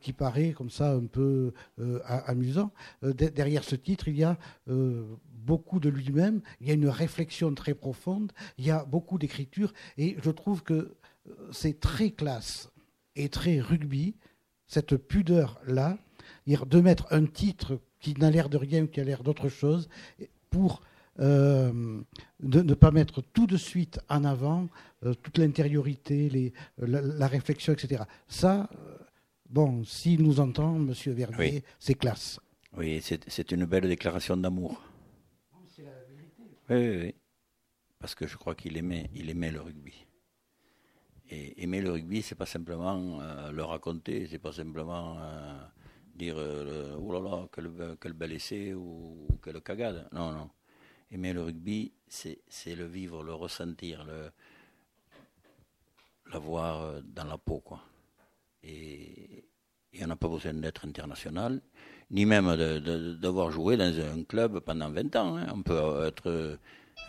qui paraît comme ça un peu amusant, derrière ce titre, il y a beaucoup de lui-même, il y a une réflexion très profonde, il y a beaucoup d'écriture, et je trouve que euh, c'est très classe et très rugby, cette pudeur-là, de mettre un titre qui n'a l'air de rien, qui a l'air d'autre chose, pour euh, de ne pas mettre tout de suite en avant euh, toute l'intériorité, la, réflexion, etc. Ça, bon, s'il nous entend, Monsieur Verdier, c'est classe. Oui, c'est une belle déclaration d'amour. Oui, oui, Parce que je crois qu'il aimait, il aimait le rugby. Aimer le rugby, c'est pas simplement euh, le raconter, c'est pas simplement euh, dire euh, oh là là, quel, bel essai ou, quelle cagade. Non, non. Aimer le rugby, c'est le vivre, le ressentir, l'avoir dans la peau, quoi. Et, on n'a pas besoin d'être international ni même d'avoir joué dans un club pendant 20 ans. Hein. On peut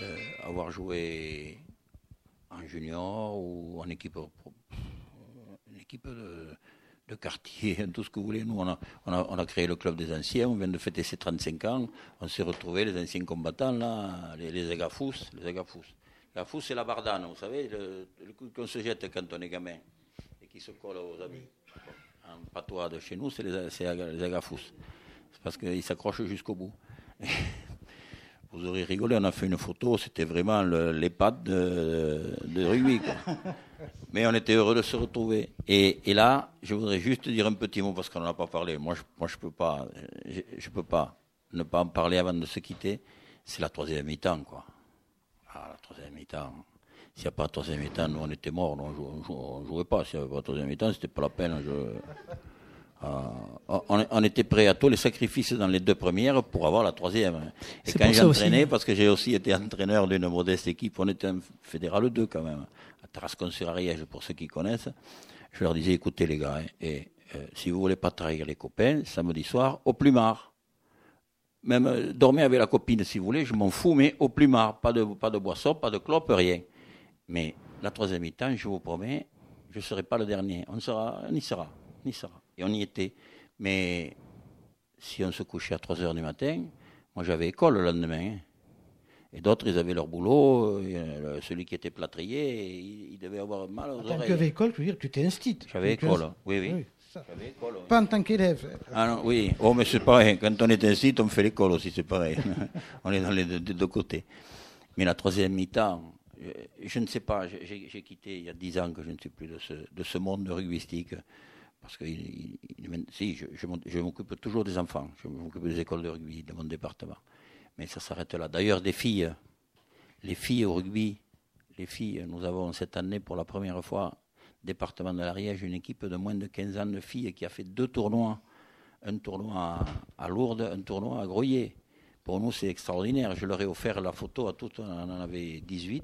euh, avoir joué en junior ou en équipe, une équipe de, quartier, tout ce que vous voulez. Nous, on a, créé le club des anciens, on vient de fêter ses 35 ans, on s'est retrouvés, les anciens combattants, là, les, les Agafous. Les Agafous. La c'est la bardane, vous savez, le, coup qu'on se jette quand on est gamin et qui se colle aux amis en patois de chez nous, c'est les, les agafous. C'est parce qu'ils s'accrochent jusqu'au bout. Vous aurez rigolé, on a fait une photo, c'était vraiment pattes de, de rugby. Mais on était heureux de se retrouver. Et, là, je voudrais juste dire un petit mot parce qu'on n'en a pas parlé. Moi, je, moi, je peux pas, je, peux pas ne pas en parler avant de se quitter. C'est la troisième mi-temps, quoi. Ah, la troisième mi-temps. S'il n'y a pas de troisième mi-temps, nous, on était morts, on ne jouait, pas. S'il n'y avait pas de troisième mi-temps, c'était pas la peine. Euh, on, était prêt à tous les sacrifices dans les deux premières pour avoir la troisième. Et quand j'entraînais, parce que j'ai aussi été entraîneur d'une modeste équipe, on était un fédéral 2 quand même, à Tarascon-sur-Ariège, pour ceux qui connaissent, je leur disais, écoutez les gars, hein, et, euh, si vous voulez pas trahir les copains, samedi soir, au plumard. Même euh, dormir avec la copine si vous voulez, je m'en fous, mais au plumard. Pas de, pas de boisson, pas de clope, rien. Mais la troisième mi-temps, je vous promets, je ne serai pas le dernier. On sera, on y sera, on y sera. Et on y était. Mais si on se couchait à 3 heures du matin, moi j'avais école le lendemain. Hein. Et d'autres, ils avaient leur boulot. euh, celui qui était plâtrier, il, il devait avoir mal aux En tant que oreilles. école, tu veux dire, tu t'es instit. J'avais Tu école, oui, oui. Oui, ça. J'avais école, oui. Pas en tant qu'élève. Ah non, oui. Oh, mais c'est pareil. Quand on est ainsi, on fait l'école aussi, c'est pareil. on est dans les deux, côtés. Mais la troisième mi-temps, je, je ne sais pas. j'ai- quitté il y a dix ans que je ne suis plus de ce, de ce monde rugbyistique. Parce que si, je, m'occupe toujours des enfants. Je m'occupe des écoles de rugby de mon département. Mais ça s'arrête là. D'ailleurs, des filles, les filles au rugby, les filles, nous avons cette année pour la première fois, département de l'Ariège, une équipe de moins de 15 ans de filles qui a fait deux tournois. Un tournoi à, à Lourdes, un tournoi à Groyer. Pour nous, c'est extraordinaire. Je leur ai offert la photo à toutes, on en avait 18,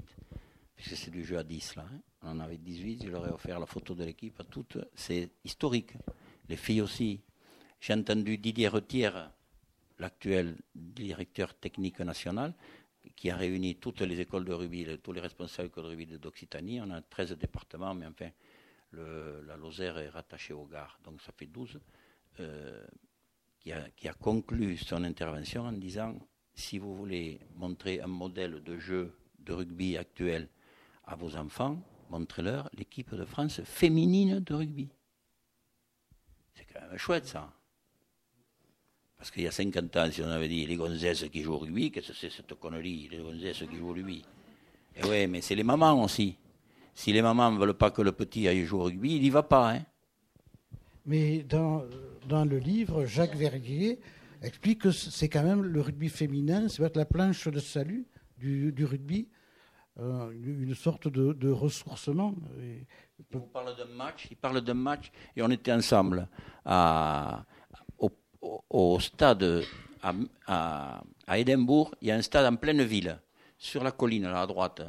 puisque c'est du jeu à 10 là. hein. On en avait 18, je leur ai offert la photo de l'équipe à toutes. C'est historique. Les filles aussi. J'ai entendu Didier Retière, l'actuel directeur technique national, qui a réuni toutes les écoles de rugby, tous les responsables de rugby d'Occitanie. On a 13 départements, mais enfin, le- la Lozère est rattachée au Gard, donc ça fait 12. euh, qui a conclu son intervention en disant si vous voulez montrer un modèle de jeu de rugby actuel à vos enfants, montrez-leur l'équipe de France féminine de rugby. C'est quand même chouette ça. Parce qu'il y a 50 ans, si on avait dit les gonzesses qui jouent au rugby, qu'est-ce que c'est cette connerie, les gonzesses qui jouent au rugby? Et oui, mais c'est les mamans aussi. Si les mamans ne veulent pas que le petit aille jouer au rugby, il n'y va pas. Hein. Mais dans, dans le livre, Jacques Verrier explique que c'est quand même le rugby féminin, c'est être la planche de salut du, du rugby, euh, une sorte de, ressourcement. Et- Il parle d'un match, il parle d'un match, et on était ensemble au, stade à, à, Édimbourg. Il y a un stade en pleine ville, sur la colline, là, à droite.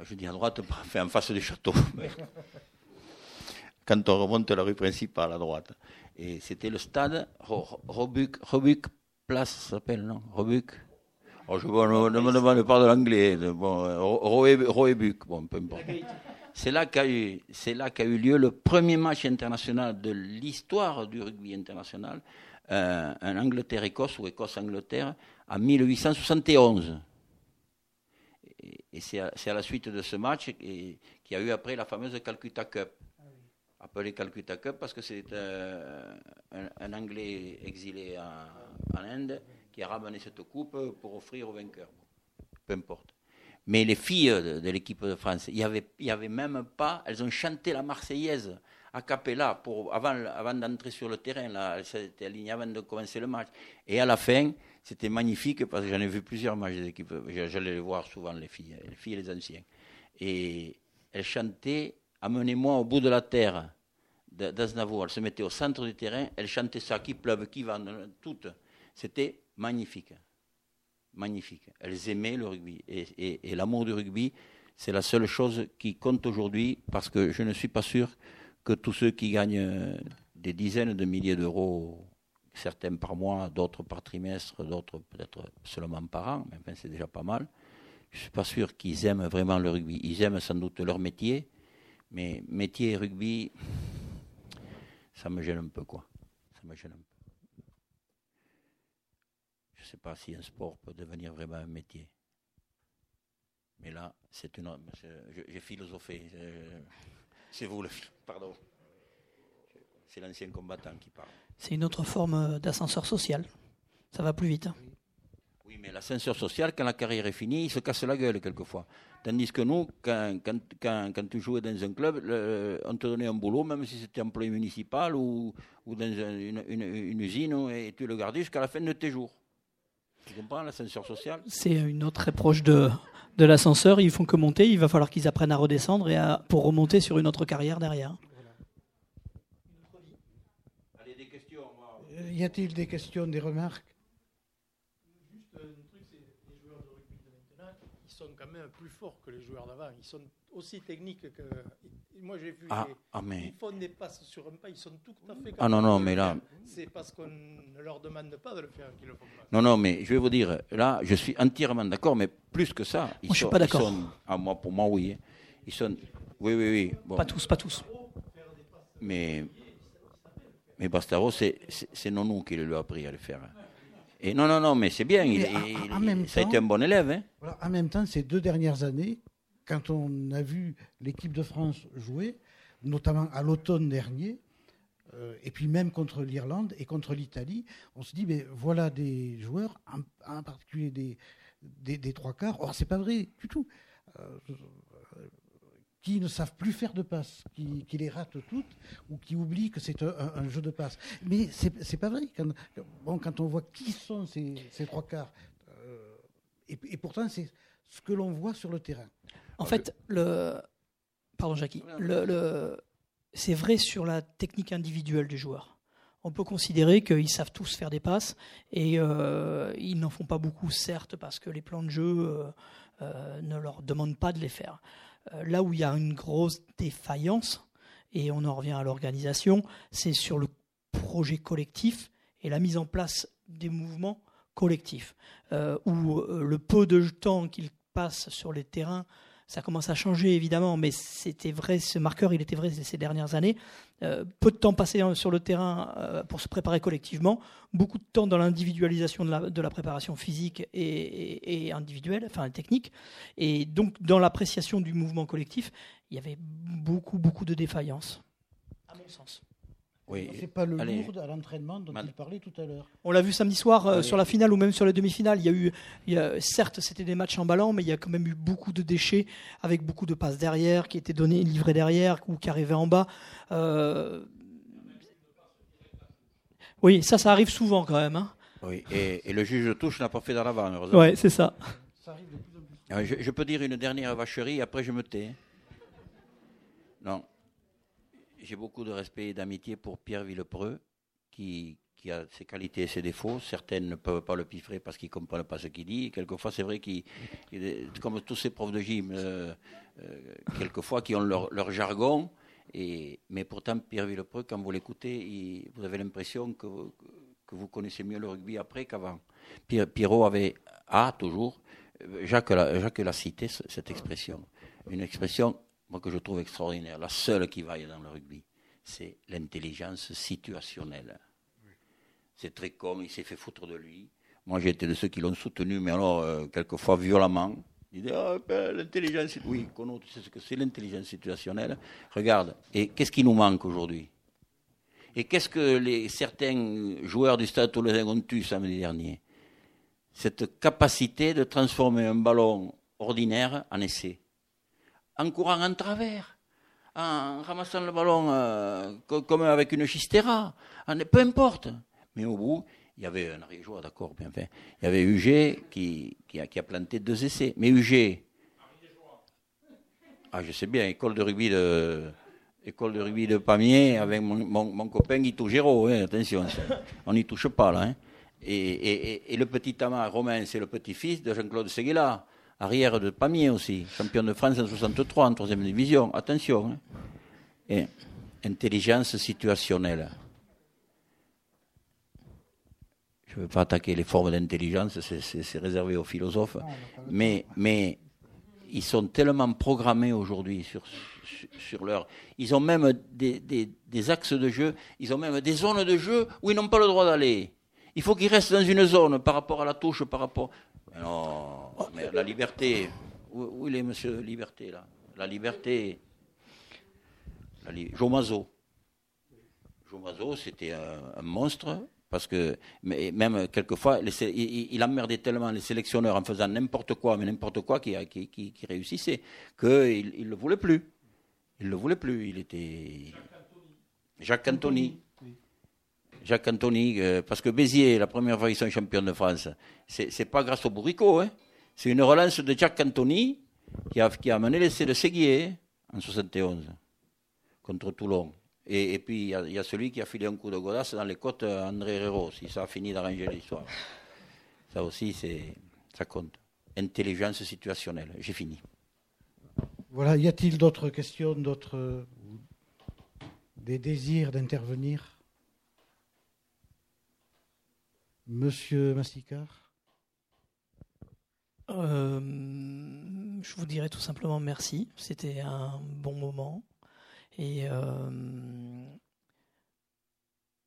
Je dis à droite, enfin, en face du château. Quand on remonte la rue principale à droite. Et c'était le stade Ro- Robuc, Place, s'appelle, non? Robuc? Oh, je, bon, ne, me demande pas de l'anglais. Bon, euh, Ro- Roé- Roébuc, bon, peu importe. C'est là qu'a eu, c'est là qu'a eu lieu le premier match international de l'histoire du rugby international, euh, un Angleterre-Écosse ou Écosse-Angleterre, en 1871. Et, et c'est, à, la suite de ce match qu'il y a eu après la fameuse Calcutta Cup. Appelée Calcutta Cup parce que c'est euh, un, un Anglais exilé en, en Inde qui a ramené cette coupe pour offrir aux vainqueurs. Peu importe. Mais les filles de, l'équipe de France, il n'y avait, y avait même pas, elles ont chanté la Marseillaise a cappella pour, avant, d'entrer sur le terrain. Là, elles s'étaient alignées avant de commencer le match. Et à la fin, c'était magnifique parce que j'en ai vu plusieurs matchs des équipes. J'allais les voir souvent, les filles, les filles et les anciens. Et elles chantaient Amenez-moi au bout de la terre d'Aznavour. Elles se mettaient au centre du terrain, elles chantaient ça, qui pleuve, qui va, toutes. C'était magnifique magnifique. Elles aimaient le rugby. Et, l'amour du rugby, c'est la seule chose qui compte aujourd'hui, parce que je ne suis pas sûr que tous ceux qui gagnent euh, des dizaines de milliers d'euros, certains par mois, d'autres par trimestre, d'autres peut-être seulement par an, mais c'est déjà pas mal, je ne suis pas sûr qu'ils aiment vraiment le rugby. Ils aiment sans doute leur métier, mais métier et rugby, ça me gêne un peu, quoi. Ça me gêne un peu. Je ne sais pas si un sport peut devenir vraiment un métier. Mais là, c'est une. J'ai philosophé. euh, C'est vous le. Pardon. C'est l'ancien combattant qui parle. C'est une autre forme d'ascenseur social. Ça va plus vite. hein. Oui, mais l'ascenseur social, quand la carrière est finie, il se casse la gueule quelquefois. Tandis que nous, quand, quand, quand, quand tu jouais dans un club, le- on te donnait un boulot, même si c'était employé municipal ou, ou dans un- une, une- une usine, et tu le gardais jusqu'à la fin de tes jours. Tu comprends l'ascenseur social C'est une autre approche de, de l'ascenseur. Ils font que monter. Il va falloir qu'ils apprennent à redescendre et à, pour remonter sur une autre carrière derrière. Allez, des questions. Euh, Y a-t-il des questions, des remarques? Sont quand même plus forts que les joueurs d'avant. Ils sont aussi techniques que. Moi, j'ai vu. Ah, les- ah, mais- Ils font des passes sur un pas. Ils sont tout à fait. Ah, non, non, mais là-. C'est parce qu'on ne leur demande pas de le faire qu'ils le font pas. Non, non, mais je vais vous dire, là, je suis entièrement d'accord, mais plus que ça. Ils Moi, je suis sont- pas d'accord. sont- ah, moi, pour moi, oui. hein. Ils sont. Oui, oui, oui. Bon. Pas tous, pas tous. Mais, mais Bastaro, c'est Nonou qui le lui a appris à le faire. Et non, non, non, mais c'est bien. Il, Mais en- il- en même ça a temps- été un bon élève. Hein. Voilà, en même temps, ces deux dernières années, quand on a vu l'équipe de France jouer, notamment à l'automne dernier, euh, et puis même contre l'Irlande et contre l'Italie, on se dit, mais voilà des joueurs, en, en particulier des, des, des trois quarts. Or, c'est pas vrai du tout. Euh, qui ne savent plus faire de passes, qui, qui les ratent toutes, ou qui oublient que c'est un, jeu de passes. Mais c'est c'est pas vrai. Quand, bon, quand on voit qui sont ces, ces trois quarts, euh, et, et pourtant c'est ce que l'on voit sur le terrain. En fait, le. Pardon, Jackie. Le, le- C'est vrai sur la technique individuelle du joueur. On peut considérer qu'ils savent tous faire des passes et euh, ils n'en font pas beaucoup, certes, parce que les plans de jeu euh, euh, ne leur demandent pas de les faire. Euh, là où il y a une grosse défaillance, et on en revient à l'organisation, c'est sur le projet collectif et la mise en place des mouvements collectifs, euh, où euh, le peu de temps qu'ils passent sur les terrains ça commence à changer évidemment, mais c'était vrai, ce marqueur, il était vrai ces dernières années. Euh, peu de temps passé euh, sur le terrain euh, pour se préparer collectivement, beaucoup de temps dans l'individualisation de la, préparation physique et, et- et individuelle, enfin technique, et donc dans l'appréciation du mouvement collectif, il y avait beaucoup, beaucoup de défaillances, à mon sens. Oui. C'est pas le Allez. lourd à l'entraînement dont Mal- il parlait tout à l'heure. On l'a vu samedi soir euh, sur la finale ou même sur la demi-finale. Il y a eu, il y a- certes, c'était des matchs en ballon, mais il y a quand même eu beaucoup de déchets avec beaucoup de passes derrière qui étaient données, livrées derrière ou qui arrivaient en bas. Euh, Oui, ça, ça arrive souvent quand même. hein. Oui. Et, et le juge de touche n'a pas fait dans l'avant, heureusement. Ouais, c'est ça. Euh, Je, je peux dire une dernière vacherie, après je me tais. Non. J'ai beaucoup de respect et d'amitié pour Pierre Villepreux, qui, a ses qualités et ses défauts. Certaines ne peuvent pas le piffrer parce qu'ils ne comprennent pas ce qu'il dit. Quelquefois, c'est vrai qu'il, il est- comme tous ces profs de gym, euh, euh, quelquefois, qui ont leur, jargon. Et, mais pourtant, Pierre Villepreux, quand vous l'écoutez, vous avez l'impression que, que vous connaissez mieux le rugby après qu'avant. Pierre, Pierrot avait, a toujours, Jacques l'a, Jacques l'a cité, ce- cette expression. Une expression, moi, que je trouve extraordinaire, la seule qui vaille dans le rugby, c'est l'intelligence situationnelle. C'est très con, il s'est fait foutre de lui. Moi, j'ai été de ceux qui l'ont soutenu, mais alors, euh, quelquefois violemment. Il dit, ah, ben, l'intelligence, oui, Kono, tu sais ce que c'est l'intelligence situationnelle. Regarde, et qu'est-ce qui nous manque aujourd'hui? Et qu'est-ce que les, certains joueurs du Stade Toulousain ont eu samedi dernier? Cette capacité de transformer un ballon ordinaire en essai. En courant en travers, en ramassant le ballon euh, co- comme avec une chistera, peu importe. Mais au bout, il y avait un arrière-joueur, d'accord, bien fait. Il y avait UG qui, a, planté deux essais. Mais UG, ah, je sais bien, école de rugby de, école Pamiers avec mon, copain Guito Géraud, hein, attention, on n'y touche pas là. hein. Et le petit Tamar Romain, c'est le petit-fils de Jean-Claude Seguela, arrière de Pamiers aussi, champion de France en 63 en troisième division, attention. hein. Et intelligence situationnelle. Je ne veux pas attaquer les formes d'intelligence, c'est- réservé aux philosophes, mais, mais ils sont tellement programmés aujourd'hui sur, sur, sur leur. Ils ont même des, des- des axes de jeu, ils ont même des zones de jeu où ils n'ont pas le droit d'aller. Il faut qu'ils restent dans une zone par rapport à la touche, par rapport. Mais non, mais la liberté. Où, il est, monsieur Liberté, là? La liberté. La li... Joe Mazot, c'était un, monstre. Parce que même quelquefois, il, emmerdait tellement les sélectionneurs en faisant n'importe quoi, mais n'importe quoi qui, réussissait, qu'il ne le voulait plus. Il ne le voulait plus. Il était. Jacques Antony. Jacques Antony, euh, parce que Béziers, la première fois qu'ils sont champions de France, c'est pas grâce au bourricot, hein. c'est une relance de Jacques Antony qui a, qui a amené l'essai de Séguier en 71 contre Toulon. Et, puis il y, a- celui qui a filé un coup de godasse dans les côtes à André Herrero, si ça a fini d'arranger l'histoire. Ça aussi, c'est ça compte. Intelligence situationnelle. J'ai fini. Voilà, y a-t-il d'autres questions, d'autres euh, des désirs d'intervenir? Monsieur Massicard Euh, je vous dirais tout simplement merci. C'était un bon moment. Et euh,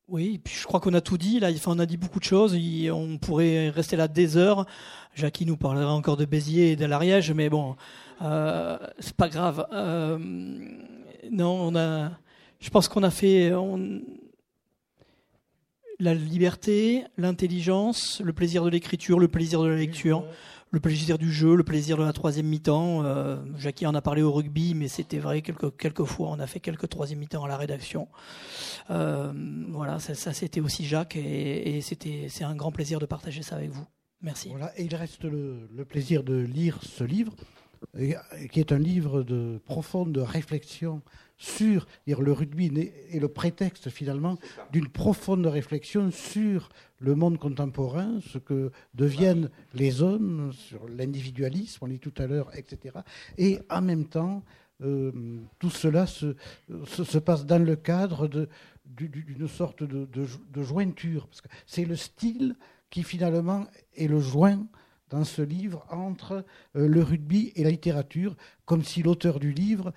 Oui, puis je crois qu'on a tout dit. Là, enfin, on a dit beaucoup de choses. on pourrait rester là des heures. Jackie nous parlera encore de Béziers et de l'Ariège, mais bon, euh, c'est pas grave. Non, on a. Je pense qu'on a fait la liberté, l'intelligence, le plaisir de l'écriture, le plaisir de la lecture, le plaisir du jeu, le plaisir de la troisième mi-temps. Euh, en a parlé au rugby, mais c'était vrai quelques, fois. On a fait quelques troisième mi-temps à la rédaction. Euh, voilà, ça, c'était aussi Jacques, et, c'était c'est un grand plaisir de partager ça avec vous. Merci. Voilà, et il reste le plaisir de lire ce livre, qui est un livre de profonde réflexion sur le rugby est le prétexte finalement d'une profonde réflexion sur le monde contemporain, ce que deviennent les hommes, sur l'individualisme, on dit tout à l'heure, etc. Et en même temps, euh, tout cela se, se, passe dans le cadre d'une sorte de, de, jointure, parce que c'est le style qui finalement est le joint dans ce livre entre euh, le rugby et la littérature, comme si l'auteur du livre,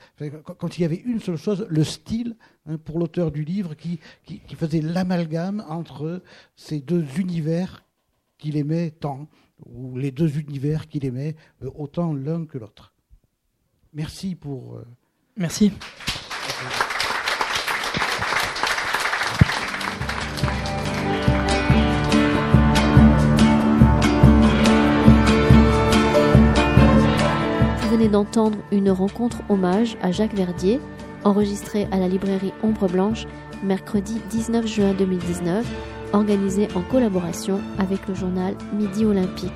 quand il y avait une seule chose, le style hein, pour l'auteur du livre qui, qui, faisait l'amalgame entre ces deux univers qu'il aimait tant, ou les deux univers qu'il aimait euh, autant l'un que l'autre. Merci pour... Euh, Merci. D'entendre une rencontre hommage à Jacques Verdier, enregistrée à la librairie Ombre Blanche mercredi 19 juin 2019, organisée en collaboration avec le journal Midi Olympique.